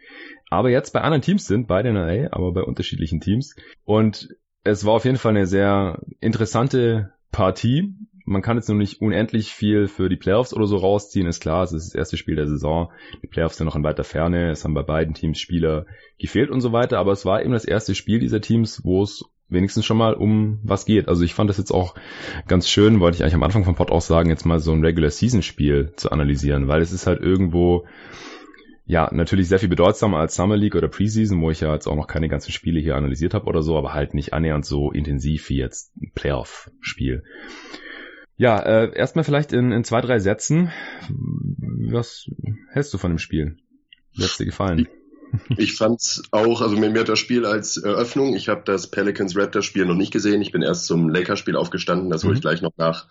Aber jetzt bei anderen Teams sind, beide in LA, aber bei unterschiedlichen Teams. Und es war auf jeden Fall eine sehr interessante Partie. Man kann jetzt noch nicht unendlich viel für die Playoffs oder so rausziehen, ist klar, es ist das erste Spiel der Saison, die Playoffs sind noch in weiter Ferne, es haben bei beiden Teams Spieler gefehlt und so weiter, aber es war eben das erste Spiel dieser Teams, wo es wenigstens schon mal um was geht. Also ich fand das jetzt auch ganz schön, wollte ich eigentlich am Anfang vom Pod auch sagen, jetzt mal so ein Regular Season Spiel zu analysieren, weil es ist halt irgendwo ja, natürlich sehr viel bedeutsamer als Summer League oder Preseason, wo ich ja jetzt auch noch keine ganzen Spiele hier analysiert habe oder so, aber halt nicht annähernd so intensiv wie jetzt ein Playoff-Spiel. Ja, äh, erstmal vielleicht in, in zwei, drei Sätzen. Was hältst du von dem Spiel? Wie hat's dir gefallen? Ich, fand's auch, also mir, mir hat das Spiel als Eröffnung, ich habe das Pelicans Raptors Spiel noch nicht gesehen, ich bin erst zum Lakers Spiel aufgestanden, das hole ich mhm. gleich noch nach.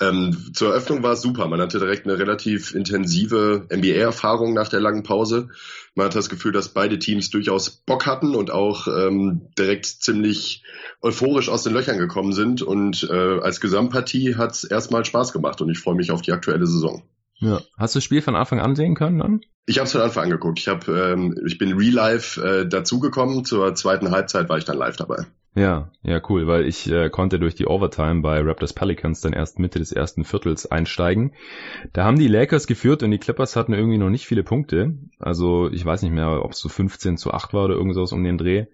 Ähm, zur Eröffnung war es super. Man hatte direkt eine relativ intensive NBA-Erfahrung nach der langen Pause. Man hat das Gefühl, dass beide Teams durchaus Bock hatten und auch ähm, direkt ziemlich euphorisch aus den Löchern gekommen sind. Und äh, als Gesamtpartie hat es erstmal Spaß gemacht und ich freue mich auf die aktuelle Saison. Ja. Hast du das Spiel von Anfang an sehen können dann? Ich habe es von Anfang an geguckt. Ich, hab, ähm, ich bin real live äh, dazugekommen. Zur zweiten Halbzeit war ich dann live dabei. Ja, ja, cool, weil ich äh, konnte durch die Overtime bei Raptors Pelicans dann erst Mitte des ersten Viertels einsteigen. Da haben die Lakers geführt und die Clippers hatten irgendwie noch nicht viele Punkte. Also ich weiß nicht mehr, ob es so 15 zu 8 war oder irgendwas um den Dreh.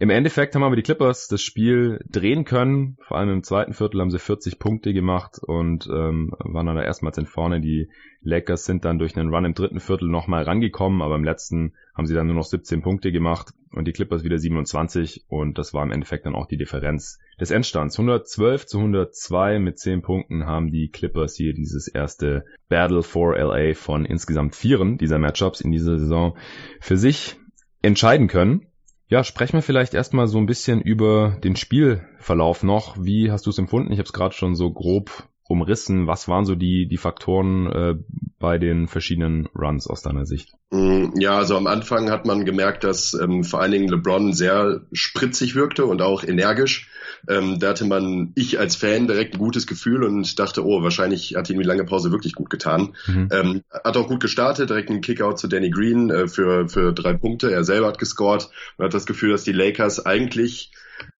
Im Endeffekt haben aber die Clippers das Spiel drehen können. Vor allem im zweiten Viertel haben sie 40 Punkte gemacht und ähm, waren dann erstmals in vorne. Die Lakers sind dann durch einen Run im dritten Viertel nochmal rangekommen, aber im letzten haben sie dann nur noch 17 Punkte gemacht und die Clippers wieder 27 und das war im Endeffekt dann auch die Differenz des Endstands. 112 zu 102 mit 10 Punkten haben die Clippers hier dieses erste Battle for LA von insgesamt vieren dieser Matchups in dieser Saison für sich entscheiden können. Ja, sprechen wir vielleicht erstmal so ein bisschen über den Spielverlauf noch. Wie hast du es empfunden? Ich habe es gerade schon so grob umrissen. Was waren so die, die Faktoren äh, bei den verschiedenen Runs aus deiner Sicht? Mm, ja, also am Anfang hat man gemerkt, dass ähm, vor allen Dingen LeBron sehr spritzig wirkte und auch energisch. Ähm, da hatte man, ich als Fan, direkt ein gutes Gefühl und dachte, oh, wahrscheinlich hat ihm die lange Pause wirklich gut getan. Mhm. Ähm, hat auch gut gestartet, direkt einen Kickout zu Danny Green äh, für, für drei Punkte. Er selber hat gescored und hat das Gefühl, dass die Lakers eigentlich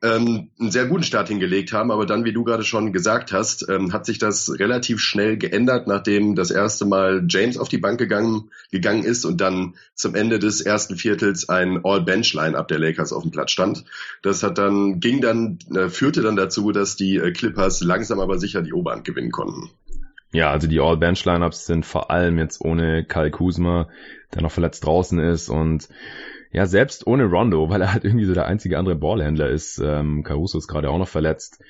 ähm, einen sehr guten Start hingelegt haben, aber dann, wie du gerade schon gesagt hast, ähm, hat sich das relativ schnell geändert, nachdem das erste Mal James auf die Bank gegangen, gegangen ist und dann zum Ende des ersten Viertels ein All-Bench-Line-Up der Lakers auf dem Platz stand. Das hat dann, ging dann, äh, führte dann dazu, dass die äh, Clippers langsam aber sicher die Oberhand gewinnen konnten. Ja, also die All-Bench-Lineups sind vor allem jetzt ohne Kyle Kuzma, der noch verletzt draußen ist und ja, selbst ohne Rondo, weil er halt irgendwie so der einzige andere Ballhändler ist. Ähm, Caruso ist gerade auch noch verletzt.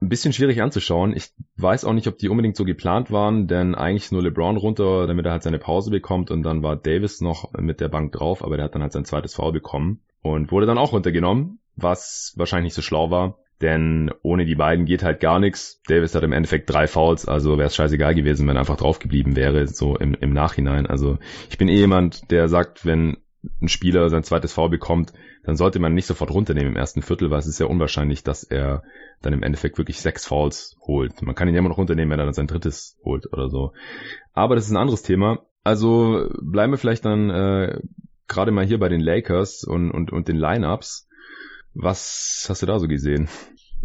Ein bisschen schwierig anzuschauen. Ich weiß auch nicht, ob die unbedingt so geplant waren, denn eigentlich nur LeBron runter, damit er halt seine Pause bekommt und dann war Davis noch mit der Bank drauf, aber der hat dann halt sein zweites Foul bekommen und wurde dann auch runtergenommen, was wahrscheinlich nicht so schlau war, denn ohne die beiden geht halt gar nichts. Davis hat im Endeffekt drei Fouls, also wäre es scheißegal gewesen, wenn er einfach drauf geblieben wäre, so im, im Nachhinein. Also ich bin eh jemand, der sagt, wenn ein Spieler sein zweites Foul bekommt, dann sollte man nicht sofort runternehmen im ersten Viertel, weil es ist ja unwahrscheinlich, dass er dann im Endeffekt wirklich sechs Fouls holt. Man kann ihn ja immer noch runternehmen, wenn er dann sein drittes holt oder so. Aber das ist ein anderes Thema. Also bleiben wir vielleicht dann äh, gerade mal hier bei den Lakers und, und, und den Lineups. Was hast du da so gesehen?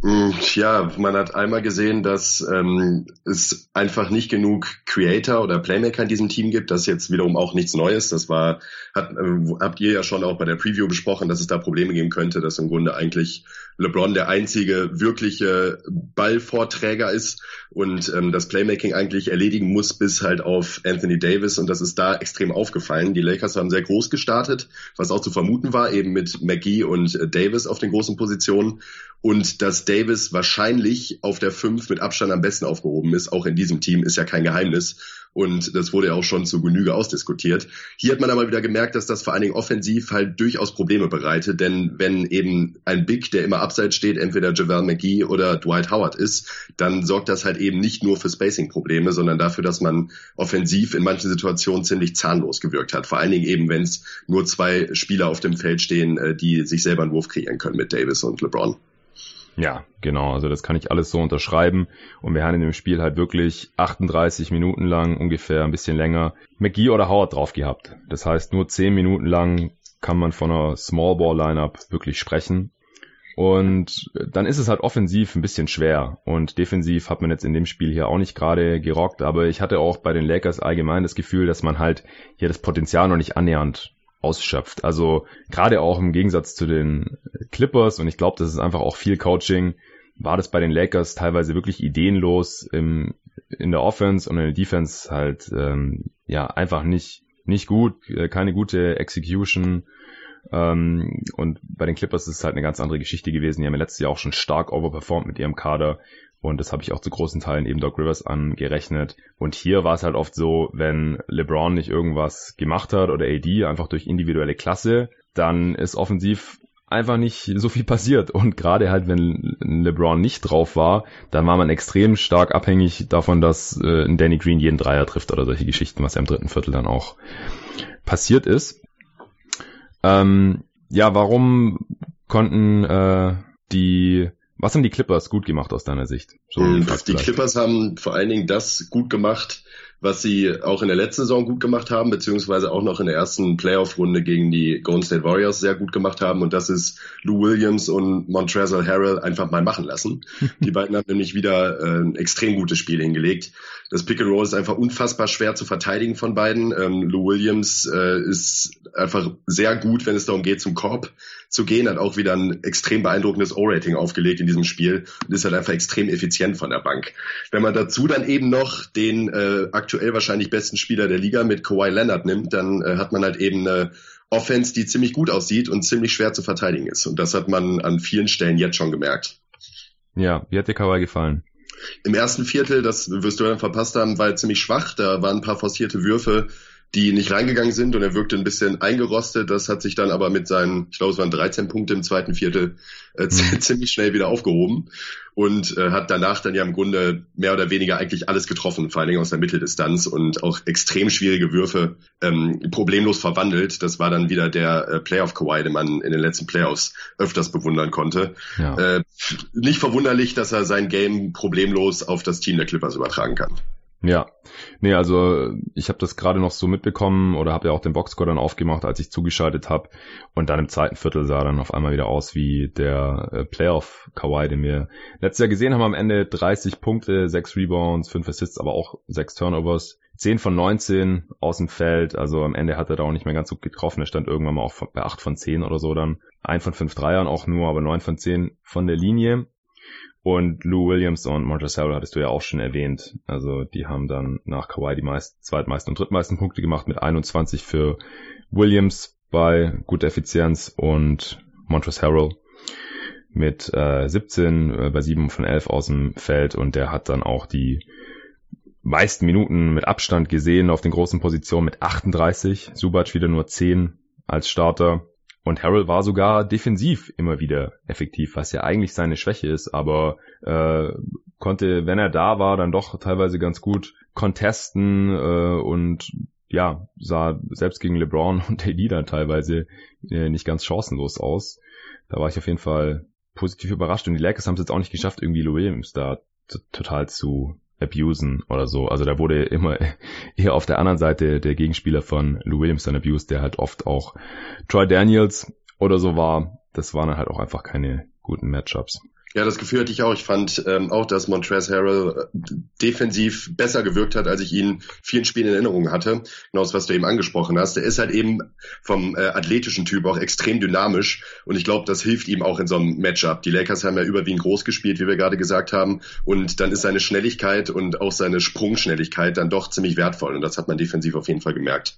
Hm, ja, man hat einmal gesehen, dass ähm, es einfach nicht genug Creator oder Playmaker in diesem Team gibt. Das ist jetzt wiederum auch nichts Neues. Das war, hat, äh, habt ihr ja schon auch bei der Preview besprochen, dass es da Probleme geben könnte, dass im Grunde eigentlich LeBron der einzige wirkliche Ballvorträger ist und ähm, das Playmaking eigentlich erledigen muss bis halt auf Anthony Davis und das ist da extrem aufgefallen. Die Lakers haben sehr groß gestartet, was auch zu vermuten war, eben mit McGee und äh, Davis auf den großen Positionen und dass Davis wahrscheinlich auf der 5 mit Abstand am besten aufgehoben ist, auch in diesem Team, ist ja kein Geheimnis. Und das wurde ja auch schon zu Genüge ausdiskutiert. Hier hat man aber wieder gemerkt, dass das vor allen Dingen offensiv halt durchaus Probleme bereitet. Denn wenn eben ein Big, der immer abseits steht, entweder Javel McGee oder Dwight Howard ist, dann sorgt das halt eben nicht nur für Spacing-Probleme, sondern dafür, dass man offensiv in manchen Situationen ziemlich zahnlos gewirkt hat. Vor allen Dingen eben, wenn es nur zwei Spieler auf dem Feld stehen, äh, die sich selber einen Wurf kreieren können mit Davis und LeBron. Ja, genau. Also das kann ich alles so unterschreiben. Und wir haben in dem Spiel halt wirklich 38 Minuten lang, ungefähr ein bisschen länger, McGee oder Howard drauf gehabt. Das heißt, nur 10 Minuten lang kann man von einer Small Ball Lineup wirklich sprechen. Und dann ist es halt offensiv ein bisschen schwer. Und defensiv hat man jetzt in dem Spiel hier auch nicht gerade gerockt. Aber ich hatte auch bei den Lakers allgemein das Gefühl, dass man halt hier das Potenzial noch nicht annähernd ausschöpft. Also gerade auch im Gegensatz zu den Clippers und ich glaube, das ist einfach auch viel Coaching, war das bei den Lakers teilweise wirklich ideenlos im, in der Offense und in der Defense halt ähm, ja einfach nicht nicht gut, äh, keine gute Execution. Ähm, und bei den Clippers ist es halt eine ganz andere Geschichte gewesen. Die haben ja letztes Jahr auch schon stark overperformed mit ihrem Kader und das habe ich auch zu großen Teilen eben Doc Rivers angerechnet. Und hier war es halt oft so, wenn LeBron nicht irgendwas gemacht hat oder AD einfach durch individuelle Klasse, dann ist offensiv einfach nicht so viel passiert. Und gerade halt, wenn LeBron nicht drauf war, dann war man extrem stark abhängig davon, dass äh, Danny Green jeden Dreier trifft oder solche Geschichten, was ja im dritten Viertel dann auch passiert ist. Ähm, ja, warum konnten äh, die was haben die Clippers gut gemacht aus deiner Sicht? So hm, die Clippers haben vor allen Dingen das gut gemacht, was sie auch in der letzten Saison gut gemacht haben, beziehungsweise auch noch in der ersten Playoff-Runde gegen die Golden State Warriors sehr gut gemacht haben. Und das ist Lou Williams und Montrezl Harrell einfach mal machen lassen. Die beiden haben nämlich wieder äh, ein extrem gutes Spiel hingelegt. Das Pick and Roll ist einfach unfassbar schwer zu verteidigen von beiden. Ähm, Lou Williams äh, ist einfach sehr gut, wenn es darum geht, zum Korb zu gehen, hat auch wieder ein extrem beeindruckendes O-Rating aufgelegt in diesem Spiel und ist halt einfach extrem effizient von der Bank. Wenn man dazu dann eben noch den äh, aktuell wahrscheinlich besten Spieler der Liga mit Kawhi Leonard nimmt, dann äh, hat man halt eben eine Offense, die ziemlich gut aussieht und ziemlich schwer zu verteidigen ist. Und das hat man an vielen Stellen jetzt schon gemerkt. Ja, wie hat dir Kawhi gefallen? Im ersten Viertel, das wirst du dann verpasst haben, war er ziemlich schwach. Da waren ein paar forcierte Würfe, die nicht reingegangen sind und er wirkte ein bisschen eingerostet. Das hat sich dann aber mit seinen, ich glaube, es waren 13 Punkte im zweiten Viertel, äh, mhm. ziemlich schnell wieder aufgehoben und äh, hat danach dann ja im Grunde mehr oder weniger eigentlich alles getroffen, vor allen Dingen aus der Mitteldistanz und auch extrem schwierige Würfe ähm, problemlos verwandelt. Das war dann wieder der äh, Playoff Kawhi, den man in den letzten Playoffs öfters bewundern konnte. Ja. Äh, nicht verwunderlich, dass er sein Game problemlos auf das Team der Clippers übertragen kann. Ja, nee, also ich habe das gerade noch so mitbekommen oder habe ja auch den Boxscore dann aufgemacht, als ich zugeschaltet habe und dann im zweiten Viertel sah dann auf einmal wieder aus wie der äh, Playoff Kawhi, den wir letztes Jahr gesehen haben. Am Ende 30 Punkte, 6 Rebounds, 5 Assists, aber auch 6 Turnovers. 10 von 19 aus dem Feld, also am Ende hat er da auch nicht mehr ganz gut getroffen. Er stand irgendwann mal auch bei 8 von 10 oder so dann. 1 von 5 Dreiern auch nur, aber 9 von 10 von der Linie. Und Lou Williams und Montrezl Harrell hattest du ja auch schon erwähnt. Also die haben dann nach Kawhi die meisten, zweitmeisten und drittmeisten Punkte gemacht mit 21 für Williams bei guter Effizienz und Montrezl Harrell mit äh, 17 äh, bei 7 von 11 aus dem Feld und der hat dann auch die meisten Minuten mit Abstand gesehen auf den großen Positionen mit 38. Subac wieder nur 10 als Starter. Und Harrell war sogar defensiv immer wieder effektiv, was ja eigentlich seine Schwäche ist, aber äh, konnte, wenn er da war, dann doch teilweise ganz gut contesten äh, und ja, sah selbst gegen LeBron und AD dann teilweise äh, nicht ganz chancenlos aus. Da war ich auf jeden Fall positiv überrascht und die Lakers haben es jetzt auch nicht geschafft, irgendwie Lou Williams da total zu abusen oder so. Also da wurde immer eher auf der anderen Seite der Gegenspieler von Lou Williams dann abused, der halt oft auch Troy Daniels oder so war. Das waren halt auch einfach keine guten Matchups. Ja, das Gefühl hatte ich auch. Ich fand ähm, auch, dass Montrezl Harrell äh, defensiv besser gewirkt hat, als ich ihn vielen Spielen in Erinnerung hatte. Genau das, was du eben angesprochen hast. Der ist halt eben vom äh, athletischen Typ auch extrem dynamisch und ich glaube, das hilft ihm auch in so einem Matchup. Die Lakers haben ja überwiegend groß gespielt, wie wir gerade gesagt haben, und dann ist seine Schnelligkeit und auch seine Sprungschnelligkeit dann doch ziemlich wertvoll und das hat man defensiv auf jeden Fall gemerkt.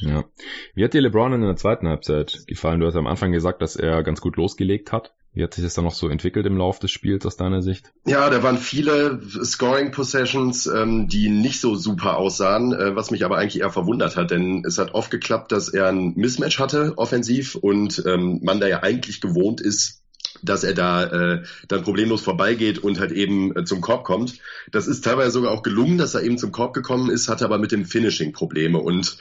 Ja. Wie hat dir LeBron in der zweiten Halbzeit gefallen? Du hast am Anfang gesagt, dass er ganz gut losgelegt hat. Wie hat sich das dann noch so entwickelt im Lauf des Spiels aus deiner Sicht? Ja, da waren viele Scoring Possessions, ähm, die nicht so super aussahen, äh, was mich aber eigentlich eher verwundert hat, denn es hat oft geklappt, dass er ein Mismatch hatte offensiv und ähm, man da ja eigentlich gewohnt ist, dass er da äh, dann problemlos vorbeigeht und halt eben äh, zum Korb kommt. Das ist teilweise sogar auch gelungen, dass er eben zum Korb gekommen ist, hatte aber mit dem Finishing Probleme und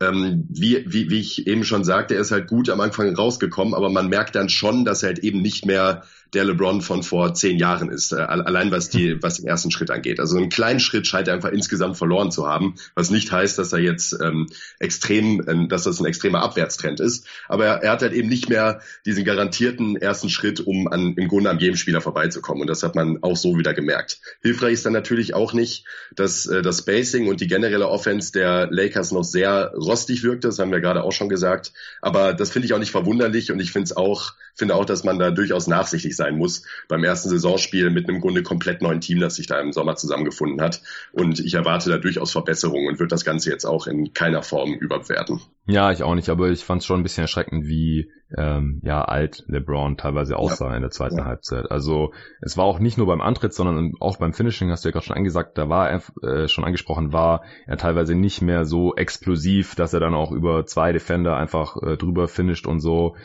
ähm, wie, wie, wie ich eben schon sagte, er ist halt gut am Anfang rausgekommen, aber man merkt dann schon, dass er halt eben nicht mehr der LeBron von vor zehn Jahren ist, äh, allein was die, was den ersten Schritt angeht. Also einen kleinen Schritt scheint er einfach insgesamt verloren zu haben, was nicht heißt, dass er jetzt ähm, extrem, äh, dass das ein extremer Abwärtstrend ist. Aber er, er hat halt eben nicht mehr diesen garantierten ersten Schritt, um an, im Grunde an jedem Spieler vorbeizukommen. Und das hat man auch so wieder gemerkt. Hilfreich ist dann natürlich auch nicht, dass äh, das Spacing und die generelle Offense der Lakers noch sehr rostig wirkte. Das haben wir gerade auch schon gesagt. Aber das finde ich auch nicht verwunderlich und ich finde es auch, finde auch, dass man da durchaus nachsichtig sein muss beim ersten Saisonspiel mit einem Grunde komplett neuen Team, das sich da im Sommer zusammengefunden hat. Und ich erwarte da durchaus Verbesserungen und würde das Ganze jetzt auch in keiner Form überbewerten. Ja, ich auch nicht, aber ich fand es schon ein bisschen erschreckend, wie ähm, ja alt LeBron teilweise aussah ja. in der zweiten ja. Halbzeit. Also es war auch nicht nur beim Antritt, sondern auch beim Finishing, hast du ja gerade schon angesagt, da war er äh, schon angesprochen, war er teilweise nicht mehr so explosiv, dass er dann auch über zwei Defender einfach äh, drüber finisht und so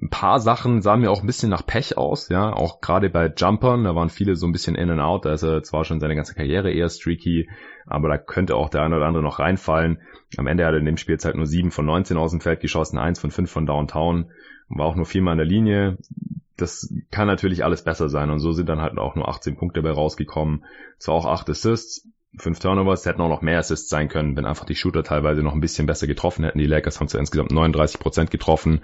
ein paar Sachen sahen mir auch ein bisschen nach Pech aus, ja, auch gerade bei Jumpern, da waren viele so ein bisschen in and out, da ist er zwar schon seine ganze Karriere eher streaky, aber da könnte auch der eine oder andere noch reinfallen. Am Ende hat er in dem Spiel halt nur 7 von 19 aus dem Feld geschossen, 1 von 5 von Downtown, war auch nur viermal in der Linie. Das kann natürlich alles besser sein und so sind dann halt auch nur 18 Punkte dabei rausgekommen. Zwar auch 8 Assists, fünf Turnovers, hätten auch noch mehr Assists sein können, wenn einfach die Shooter teilweise noch ein bisschen besser getroffen hätten. Die Lakers haben zwar insgesamt 39 Prozent getroffen,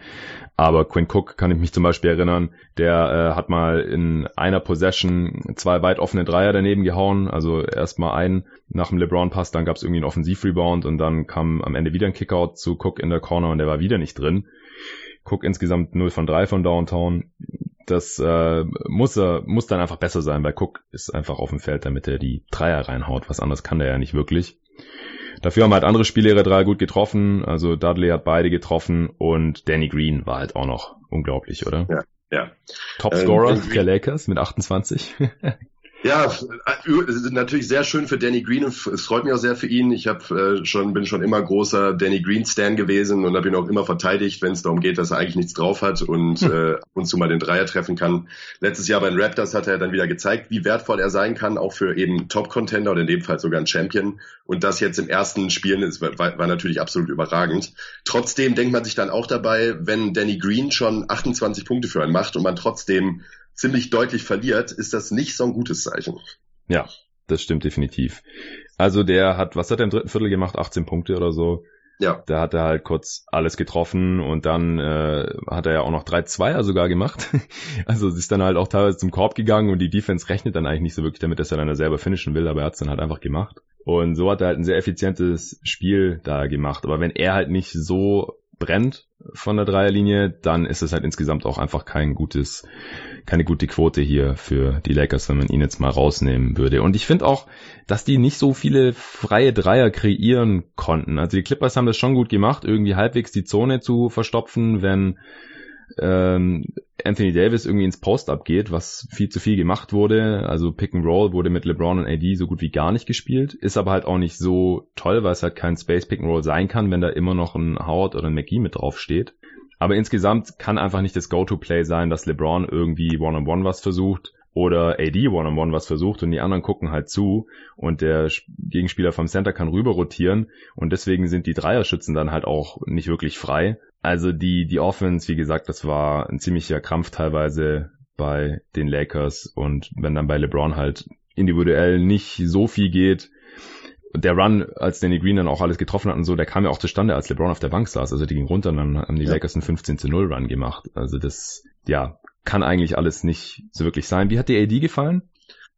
aber Quinn Cook kann ich mich zum Beispiel erinnern, der äh, hat mal in einer Possession zwei weit offene Dreier daneben gehauen, also erstmal einen nach dem LeBron-Pass, dann gab es irgendwie einen Offensiv-Rebound und dann kam am Ende wieder ein Kickout zu Cook in der Corner und der war wieder nicht drin. Cook insgesamt 0 von 3 von Downtown das äh, muss er muss dann einfach besser sein, weil Cook ist einfach auf dem Feld, damit er die Dreier reinhaut. Was anderes kann der ja nicht wirklich. Dafür haben halt andere Spieler ihre Dreier gut getroffen. Also Dudley hat beide getroffen und Danny Green war halt auch noch unglaublich, oder? Ja, ja. Topscorer ähm, der Lakers mit 28. Ja, äh, natürlich sehr schön für Danny Green und es freut mich auch sehr für ihn. Ich hab, äh, schon, bin schon immer großer Danny Green-Stan gewesen und habe ihn auch immer verteidigt, wenn es darum geht, dass er eigentlich nichts drauf hat und hm. äh, ab und zu mal den Dreier treffen kann. Letztes Jahr bei den Raptors hat er dann wieder gezeigt, wie wertvoll er sein kann, auch für eben Top-Contender oder in dem Fall sogar ein Champion. Und das jetzt im ersten Spielen ist, war, war natürlich absolut überragend. Trotzdem denkt man sich dann auch dabei, wenn Danny Green schon 28 Punkte für einen macht und man trotzdem ziemlich deutlich verliert, ist das nicht so ein gutes Zeichen. Ja, das stimmt definitiv. Also der hat, was hat er im dritten Viertel gemacht? 18 Punkte oder so. Ja. Da hat er halt kurz alles getroffen und dann äh, hat er ja auch noch drei Zweier sogar gemacht. also ist dann halt auch teilweise zum Korb gegangen und die Defense rechnet dann eigentlich nicht so wirklich damit, dass er dann selber finishen will, aber er hat es dann halt einfach gemacht. Und so hat er halt ein sehr effizientes Spiel da gemacht. Aber wenn er halt nicht so brennt von der Dreierlinie, dann ist es halt insgesamt auch einfach kein gutes, keine gute Quote hier für die Lakers, wenn man ihn jetzt mal rausnehmen würde. Und ich finde auch, dass die nicht so viele freie Dreier kreieren konnten. Also die Clippers haben das schon gut gemacht, irgendwie halbwegs die Zone zu verstopfen, wenn ähm, Anthony Davis irgendwie ins Post-Up geht, was viel zu viel gemacht wurde. Also Pick and Roll wurde mit LeBron und AD so gut wie gar nicht gespielt, ist aber halt auch nicht so toll, weil es halt kein Space Pick and Roll sein kann, wenn da immer noch ein Howard oder ein McGee mit drauf steht. Aber insgesamt kann einfach nicht das Go-To-Play sein, dass LeBron irgendwie One-on-One -on -one was versucht oder AD One-on-One -on -one was versucht und die anderen gucken halt zu und der Gegenspieler vom Center kann rüber rotieren und deswegen sind die Dreierschützen dann halt auch nicht wirklich frei also die, die Offense, wie gesagt, das war ein ziemlicher Krampf teilweise bei den Lakers und wenn dann bei LeBron halt individuell nicht so viel geht, der Run, als Danny Green dann auch alles getroffen hat und so, der kam ja auch zustande, als LeBron auf der Bank saß. Also die ging runter und dann haben die ja. Lakers einen 15 zu 0 Run gemacht. Also das, ja, kann eigentlich alles nicht so wirklich sein. Wie hat dir AD gefallen?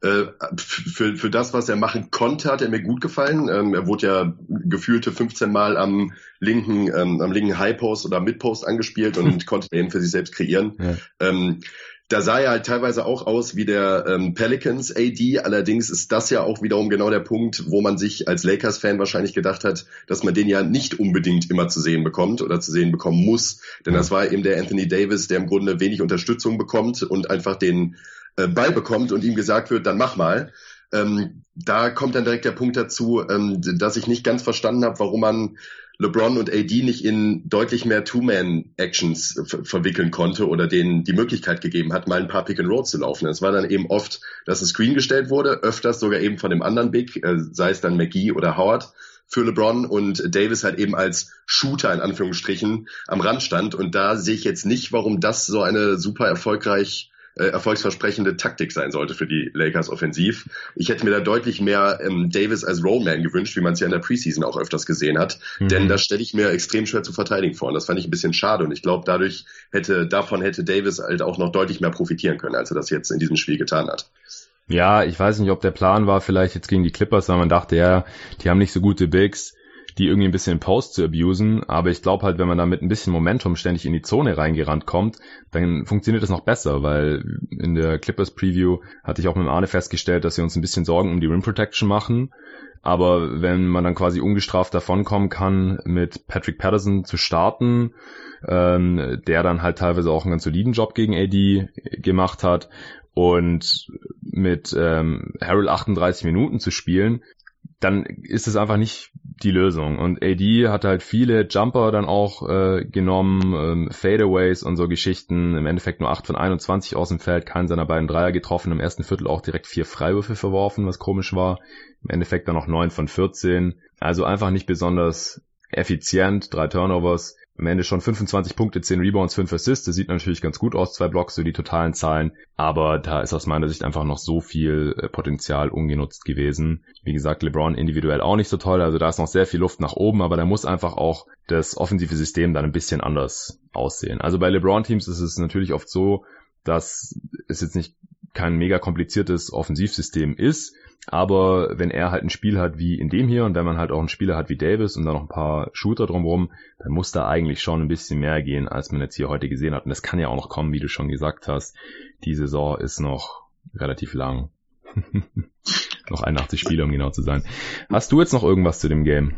Äh, für, für das, was er machen konnte, hat er mir gut gefallen. Ähm, er wurde ja gefühlte 15 Mal am linken, ähm, am linken High Post oder Mid Post angespielt und konnte eben für sich selbst kreieren. Ja. Ähm, da sah er halt teilweise auch aus wie der ähm, Pelicans AD. Allerdings ist das ja auch wiederum genau der Punkt, wo man sich als Lakers-Fan wahrscheinlich gedacht hat, dass man den ja nicht unbedingt immer zu sehen bekommt oder zu sehen bekommen muss. Denn das war eben der Anthony Davis, der im Grunde wenig Unterstützung bekommt und einfach den äh, Ball bekommt und ihm gesagt wird, dann mach mal. Ähm, da kommt dann direkt der Punkt dazu, ähm, dass ich nicht ganz verstanden habe, warum man LeBron und AD nicht in deutlich mehr Two-Man-Actions verwickeln konnte oder denen die Möglichkeit gegeben hat, mal ein paar Pick-and-Roll zu laufen. Es war dann eben oft, dass ein Screen gestellt wurde, öfters sogar eben von dem anderen Big, äh, sei es dann McGee oder Howard für LeBron und Davis halt eben als Shooter in Anführungsstrichen am Rand stand. Und da sehe ich jetzt nicht, warum das so eine super erfolgreich äh, erfolgsversprechende Taktik sein sollte für die Lakers offensiv. Ich hätte mir da deutlich mehr ähm, Davis als Rollman gewünscht, wie man es ja in der Preseason auch öfters gesehen hat. Mhm. Denn das stelle ich mir extrem schwer zu verteidigen vor. Und das fand ich ein bisschen schade. Und ich glaube, dadurch hätte, davon hätte Davis halt auch noch deutlich mehr profitieren können, als er das jetzt in diesem Spiel getan hat. Ja, ich weiß nicht, ob der Plan war, vielleicht jetzt gegen die Clippers, weil man dachte, ja, die haben nicht so gute Bigs die irgendwie ein bisschen Post zu abusen, aber ich glaube halt, wenn man da mit ein bisschen Momentum ständig in die Zone reingerannt kommt, dann funktioniert das noch besser, weil in der Clippers Preview hatte ich auch mit Arne festgestellt, dass wir uns ein bisschen Sorgen um die Rim Protection machen, aber wenn man dann quasi ungestraft davonkommen kann, mit Patrick Patterson zu starten, ähm, der dann halt teilweise auch einen ganz soliden Job gegen AD gemacht hat und mit ähm, Harold 38 Minuten zu spielen, dann ist es einfach nicht die Lösung. Und AD hat halt viele Jumper dann auch äh, genommen, ähm, Fadeaways und so Geschichten. Im Endeffekt nur 8 von 21 aus dem Feld, keinen seiner beiden Dreier getroffen. Im ersten Viertel auch direkt vier Freiwürfe verworfen, was komisch war. Im Endeffekt dann noch 9 von 14. Also einfach nicht besonders effizient, drei Turnovers am Ende schon 25 Punkte, 10 Rebounds, 5 Assists. Das sieht natürlich ganz gut aus, zwei Blocks, so die totalen Zahlen. Aber da ist aus meiner Sicht einfach noch so viel äh, Potenzial ungenutzt gewesen. Wie gesagt, LeBron individuell auch nicht so toll. Also da ist noch sehr viel Luft nach oben, aber da muss einfach auch das offensive System dann ein bisschen anders aussehen. Also bei LeBron-Teams ist es natürlich oft so, dass es jetzt nicht kein mega kompliziertes Offensivsystem ist, aber wenn er halt ein Spiel hat wie in dem hier und wenn man halt auch einen Spieler hat wie Davis und dann noch ein paar Shooter drumherum, dann muss da eigentlich schon ein bisschen mehr gehen, als man jetzt hier heute gesehen hat. Und das kann ja auch noch kommen, wie du schon gesagt hast. Die Saison ist noch relativ lang. noch 81 Spiele, um genau zu sein. Hast du jetzt noch irgendwas zu dem Game?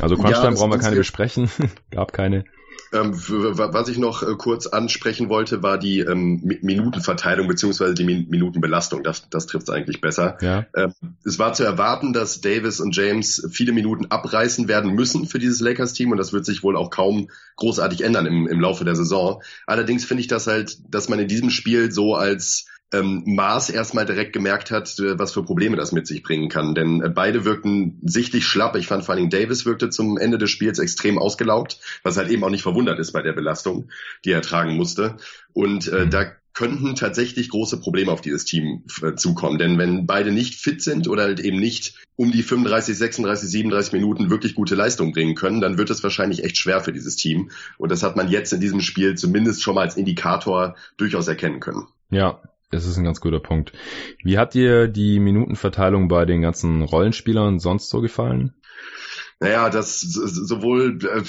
Also Crunchtime ja, brauchen wir keine besprechen. Gab keine. Ähm, was ich noch äh, kurz ansprechen wollte, war die ähm, Minutenverteilung beziehungsweise die Min Minutenbelastung. Das, das trifft es eigentlich besser. Ja. Ähm, es war zu erwarten, dass Davis und James viele Minuten abreißen werden müssen für dieses Lakers-Team und das wird sich wohl auch kaum großartig ändern im, im Laufe der Saison. Allerdings finde ich das halt, dass man in diesem Spiel so als ähm, Mars erstmal direkt gemerkt hat, äh, was für Probleme das mit sich bringen kann. Denn äh, beide wirkten sichtlich schlapp. Ich fand vor allem Davis wirkte zum Ende des Spiels extrem ausgelaugt, was halt eben auch nicht verwundert ist bei der Belastung, die er tragen musste. Und äh, mhm. da könnten tatsächlich große Probleme auf dieses Team äh, zukommen. Denn wenn beide nicht fit sind oder halt eben nicht um die 35, 36, 37 Minuten wirklich gute Leistung bringen können, dann wird es wahrscheinlich echt schwer für dieses Team. Und das hat man jetzt in diesem Spiel zumindest schon mal als Indikator durchaus erkennen können. Ja, das ist ein ganz guter Punkt. Wie hat dir die Minutenverteilung bei den ganzen Rollenspielern sonst so gefallen? Naja, das sowohl, äh,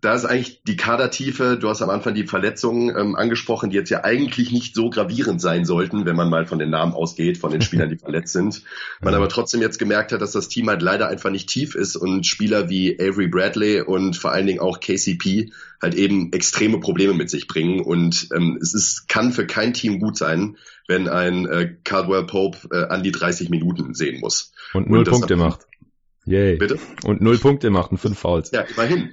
da ist eigentlich die Kadertiefe, du hast am Anfang die Verletzungen ähm, angesprochen, die jetzt ja eigentlich nicht so gravierend sein sollten, wenn man mal von den Namen ausgeht, von den Spielern, die verletzt sind. Man aber trotzdem jetzt gemerkt hat, dass das Team halt leider einfach nicht tief ist und Spieler wie Avery Bradley und vor allen Dingen auch KCP halt eben extreme Probleme mit sich bringen. Und ähm, es ist, kann für kein Team gut sein, wenn ein äh, Caldwell Pope äh, an die 30 Minuten sehen muss. Und null und Punkte macht. Yay. Bitte? Und null Punkte macht und fünf Fouls. Ja, immerhin.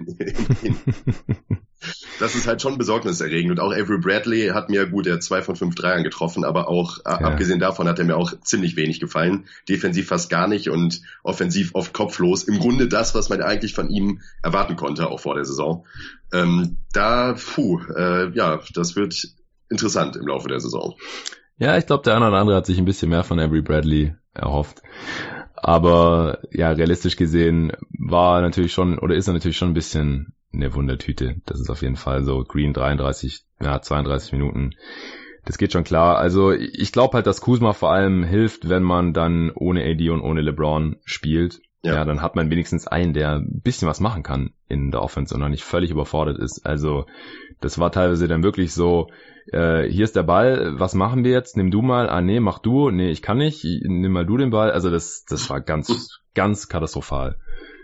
das ist halt schon besorgniserregend. Und auch Avery Bradley hat mir gut, er zwei von fünf Dreiern getroffen, aber auch äh, ja. abgesehen davon hat er mir auch ziemlich wenig gefallen. Defensiv fast gar nicht und offensiv oft kopflos. Im Grunde das, was man eigentlich von ihm erwarten konnte, auch vor der Saison. Ähm, da, puh, äh, ja, das wird interessant im Laufe der Saison. Ja, ich glaube, der eine oder andere hat sich ein bisschen mehr von Avery Bradley erhofft. Aber ja, realistisch gesehen war natürlich schon, oder ist er natürlich schon ein bisschen eine Wundertüte. Das ist auf jeden Fall so. Green 33, ja, 32 Minuten. Das geht schon klar. Also ich glaube halt, dass Kuzma vor allem hilft, wenn man dann ohne AD und ohne LeBron spielt. Ja. ja, dann hat man wenigstens einen, der ein bisschen was machen kann in der Offense und noch nicht völlig überfordert ist. Also das war teilweise dann wirklich so, äh, hier ist der Ball, was machen wir jetzt? Nimm du mal, ah nee, mach du, nee, ich kann nicht, nimm mal du den Ball. Also das, das war ganz, ganz katastrophal.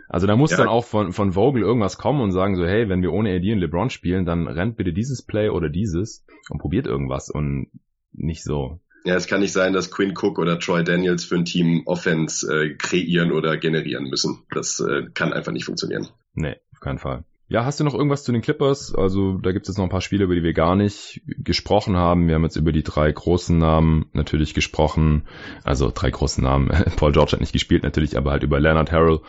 Also da muss ja. dann auch von, von Vogel irgendwas kommen und sagen so, hey, wenn wir ohne AD und LeBron spielen, dann rennt bitte dieses Play oder dieses und probiert irgendwas und nicht so. Ja, es kann nicht sein, dass Quinn Cook oder Troy Daniels für ein Team Offense äh, kreieren oder generieren müssen. Das äh, kann einfach nicht funktionieren. Nee, auf keinen Fall. Ja, hast du noch irgendwas zu den Clippers? Also da gibt es jetzt noch ein paar Spiele, über die wir gar nicht gesprochen haben. Wir haben jetzt über die drei großen Namen natürlich gesprochen. Also drei großen Namen. Paul George hat nicht gespielt natürlich, aber halt über Leonard Harrell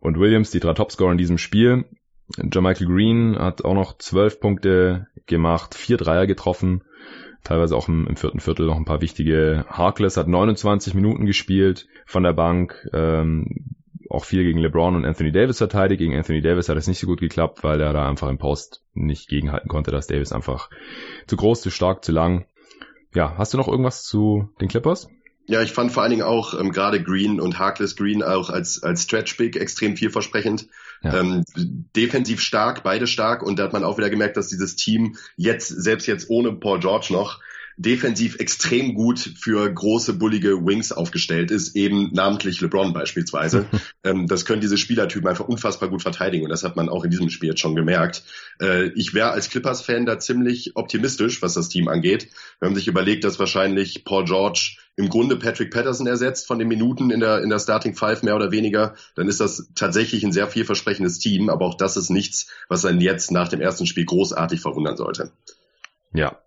und Williams, die drei Topscorer in diesem Spiel. Jermichael Green hat auch noch zwölf Punkte gemacht, vier Dreier getroffen teilweise auch im, im, vierten Viertel noch ein paar wichtige. Harkless hat 29 Minuten gespielt von der Bank, ähm, auch viel gegen LeBron und Anthony Davis verteidigt. Gegen Anthony Davis hat es nicht so gut geklappt, weil er da einfach im Post nicht gegenhalten konnte, dass Davis einfach zu groß, zu stark, zu lang. Ja, hast du noch irgendwas zu den Clippers? Ja, ich fand vor allen Dingen auch ähm, gerade Green und Harkless Green auch als, als Stretch Big extrem vielversprechend. Ja. Ähm, defensiv stark, beide stark und da hat man auch wieder gemerkt, dass dieses Team jetzt, selbst jetzt ohne Paul George noch, defensiv extrem gut für große, bullige Wings aufgestellt ist, eben namentlich LeBron beispielsweise. ähm, das können diese Spielertypen einfach unfassbar gut verteidigen und das hat man auch in diesem Spiel jetzt schon gemerkt. Äh, ich wäre als Clippers-Fan da ziemlich optimistisch, was das Team angeht. Wir haben sich überlegt, dass wahrscheinlich Paul George im Grunde Patrick Patterson ersetzt von den Minuten in der, in der Starting Five mehr oder weniger, dann ist das tatsächlich ein sehr vielversprechendes Team, aber auch das ist nichts, was einen jetzt nach dem ersten Spiel großartig verwundern sollte. Ja,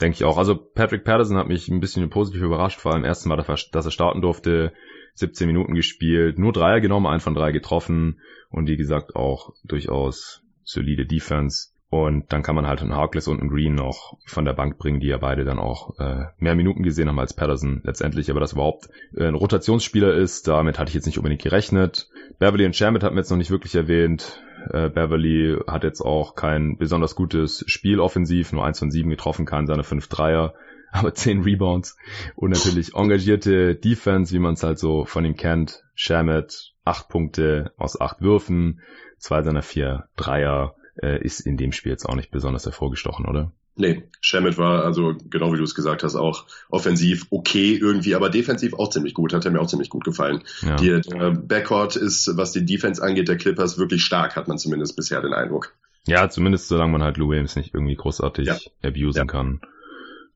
Denke ich auch. Also Patrick Patterson hat mich ein bisschen positiv überrascht, vor allem ersten Mal, dass er starten durfte. 17 Minuten gespielt, nur Dreier genommen, ein von drei getroffen und wie gesagt auch durchaus solide Defense. Und dann kann man halt einen Harkless und einen Green noch von der Bank bringen, die ja beide dann auch äh, mehr Minuten gesehen haben als Patterson letztendlich. Aber das überhaupt äh, ein Rotationsspieler ist, damit hatte ich jetzt nicht unbedingt gerechnet. Beverly und Shamit hat mir jetzt noch nicht wirklich erwähnt. Äh, Beverly hat jetzt auch kein besonders gutes Spiel offensiv, nur eins von sieben getroffen, kann seine fünf Dreier, aber zehn Rebounds und natürlich engagierte Defense, wie man es halt so von ihm kennt. Shamet, acht Punkte aus acht Würfen, zwei seiner vier Dreier, äh, ist in dem Spiel jetzt auch nicht besonders hervorgestochen, oder? Nee, Shamit war also, genau wie du es gesagt hast, auch offensiv okay irgendwie, aber defensiv auch ziemlich gut, hat er mir auch ziemlich gut gefallen. Ja. Die, der Backcourt ist, was die Defense angeht, der Clippers wirklich stark, hat man zumindest bisher den Eindruck. Ja, zumindest solange man halt Lou Williams nicht irgendwie großartig ja. abusen ja. kann.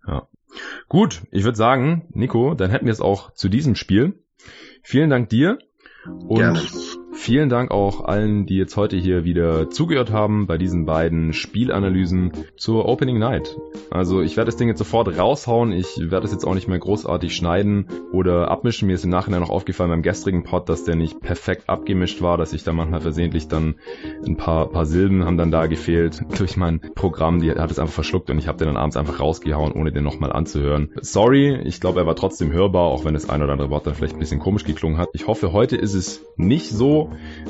Ja. Gut, ich würde sagen, Nico, dann hätten wir es auch zu diesem Spiel. Vielen Dank dir. Und Gerne. Vielen Dank auch allen, die jetzt heute hier wieder zugehört haben bei diesen beiden Spielanalysen zur Opening Night. Also ich werde das Ding jetzt sofort raushauen. Ich werde es jetzt auch nicht mehr großartig schneiden oder abmischen. Mir ist im Nachhinein noch aufgefallen beim gestrigen Pod, dass der nicht perfekt abgemischt war, dass ich da manchmal versehentlich dann ein paar, paar Silben haben dann da gefehlt durch mein Programm. Die hat es einfach verschluckt und ich habe den dann abends einfach rausgehauen, ohne den nochmal anzuhören. Sorry, ich glaube, er war trotzdem hörbar, auch wenn das ein oder andere Wort dann vielleicht ein bisschen komisch geklungen hat. Ich hoffe, heute ist es nicht so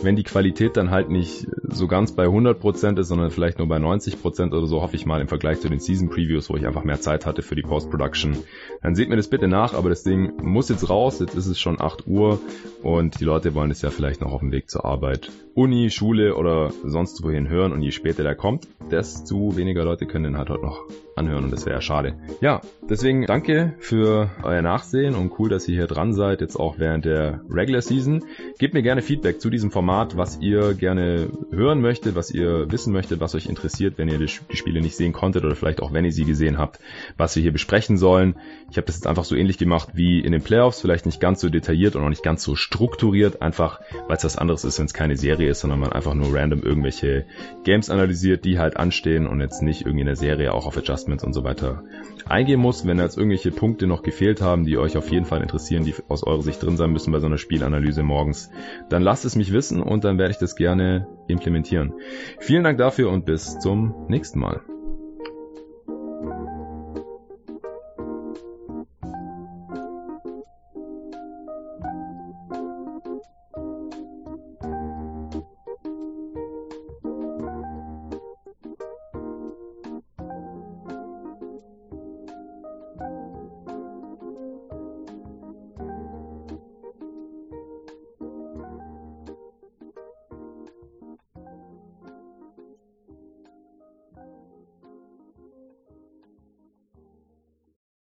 wenn die Qualität dann halt nicht so ganz bei 100% ist, sondern vielleicht nur bei 90% oder so, hoffe ich mal im Vergleich zu den Season Previews, wo ich einfach mehr Zeit hatte für die Post-Production. Dann seht mir das bitte nach, aber das Ding muss jetzt raus, jetzt ist es schon 8 Uhr und die Leute wollen es ja vielleicht noch auf dem Weg zur Arbeit, Uni, Schule oder sonst wohin hören und je später der kommt, desto weniger Leute können den halt heute noch anhören und das wäre ja schade. Ja, deswegen danke für euer Nachsehen und cool, dass ihr hier dran seid, jetzt auch während der Regular Season. Gebt mir gerne Feedback zu diesem Format, was ihr gerne hören möchtet, was ihr wissen möchtet, was euch interessiert, wenn ihr die, Spiele nicht sehen konntet oder vielleicht auch wenn ihr sie gesehen habt, was wir hier besprechen sollen. Ich habe das jetzt einfach so ähnlich gemacht wie in den Playoffs, vielleicht nicht ganz so detailliert und auch nicht ganz so strukturiert, einfach weil es was anderes ist, wenn es keine Serie ist, sondern man einfach nur random irgendwelche Games analysiert, die halt anstehen und jetzt nicht irgendwie in der Serie auch auf Adjustments und so weiter eingehen muss. Wenn jetzt irgendwelche Punkte noch gefehlt haben, die euch auf jeden Fall interessieren, die aus eurer Sicht drin sein müssen bei so einer Spielanalyse morgens, dann lasst es mich wissen und dann werde ich das gerne implementieren. Vielen Dank dafür und bis zum nächsten Mal.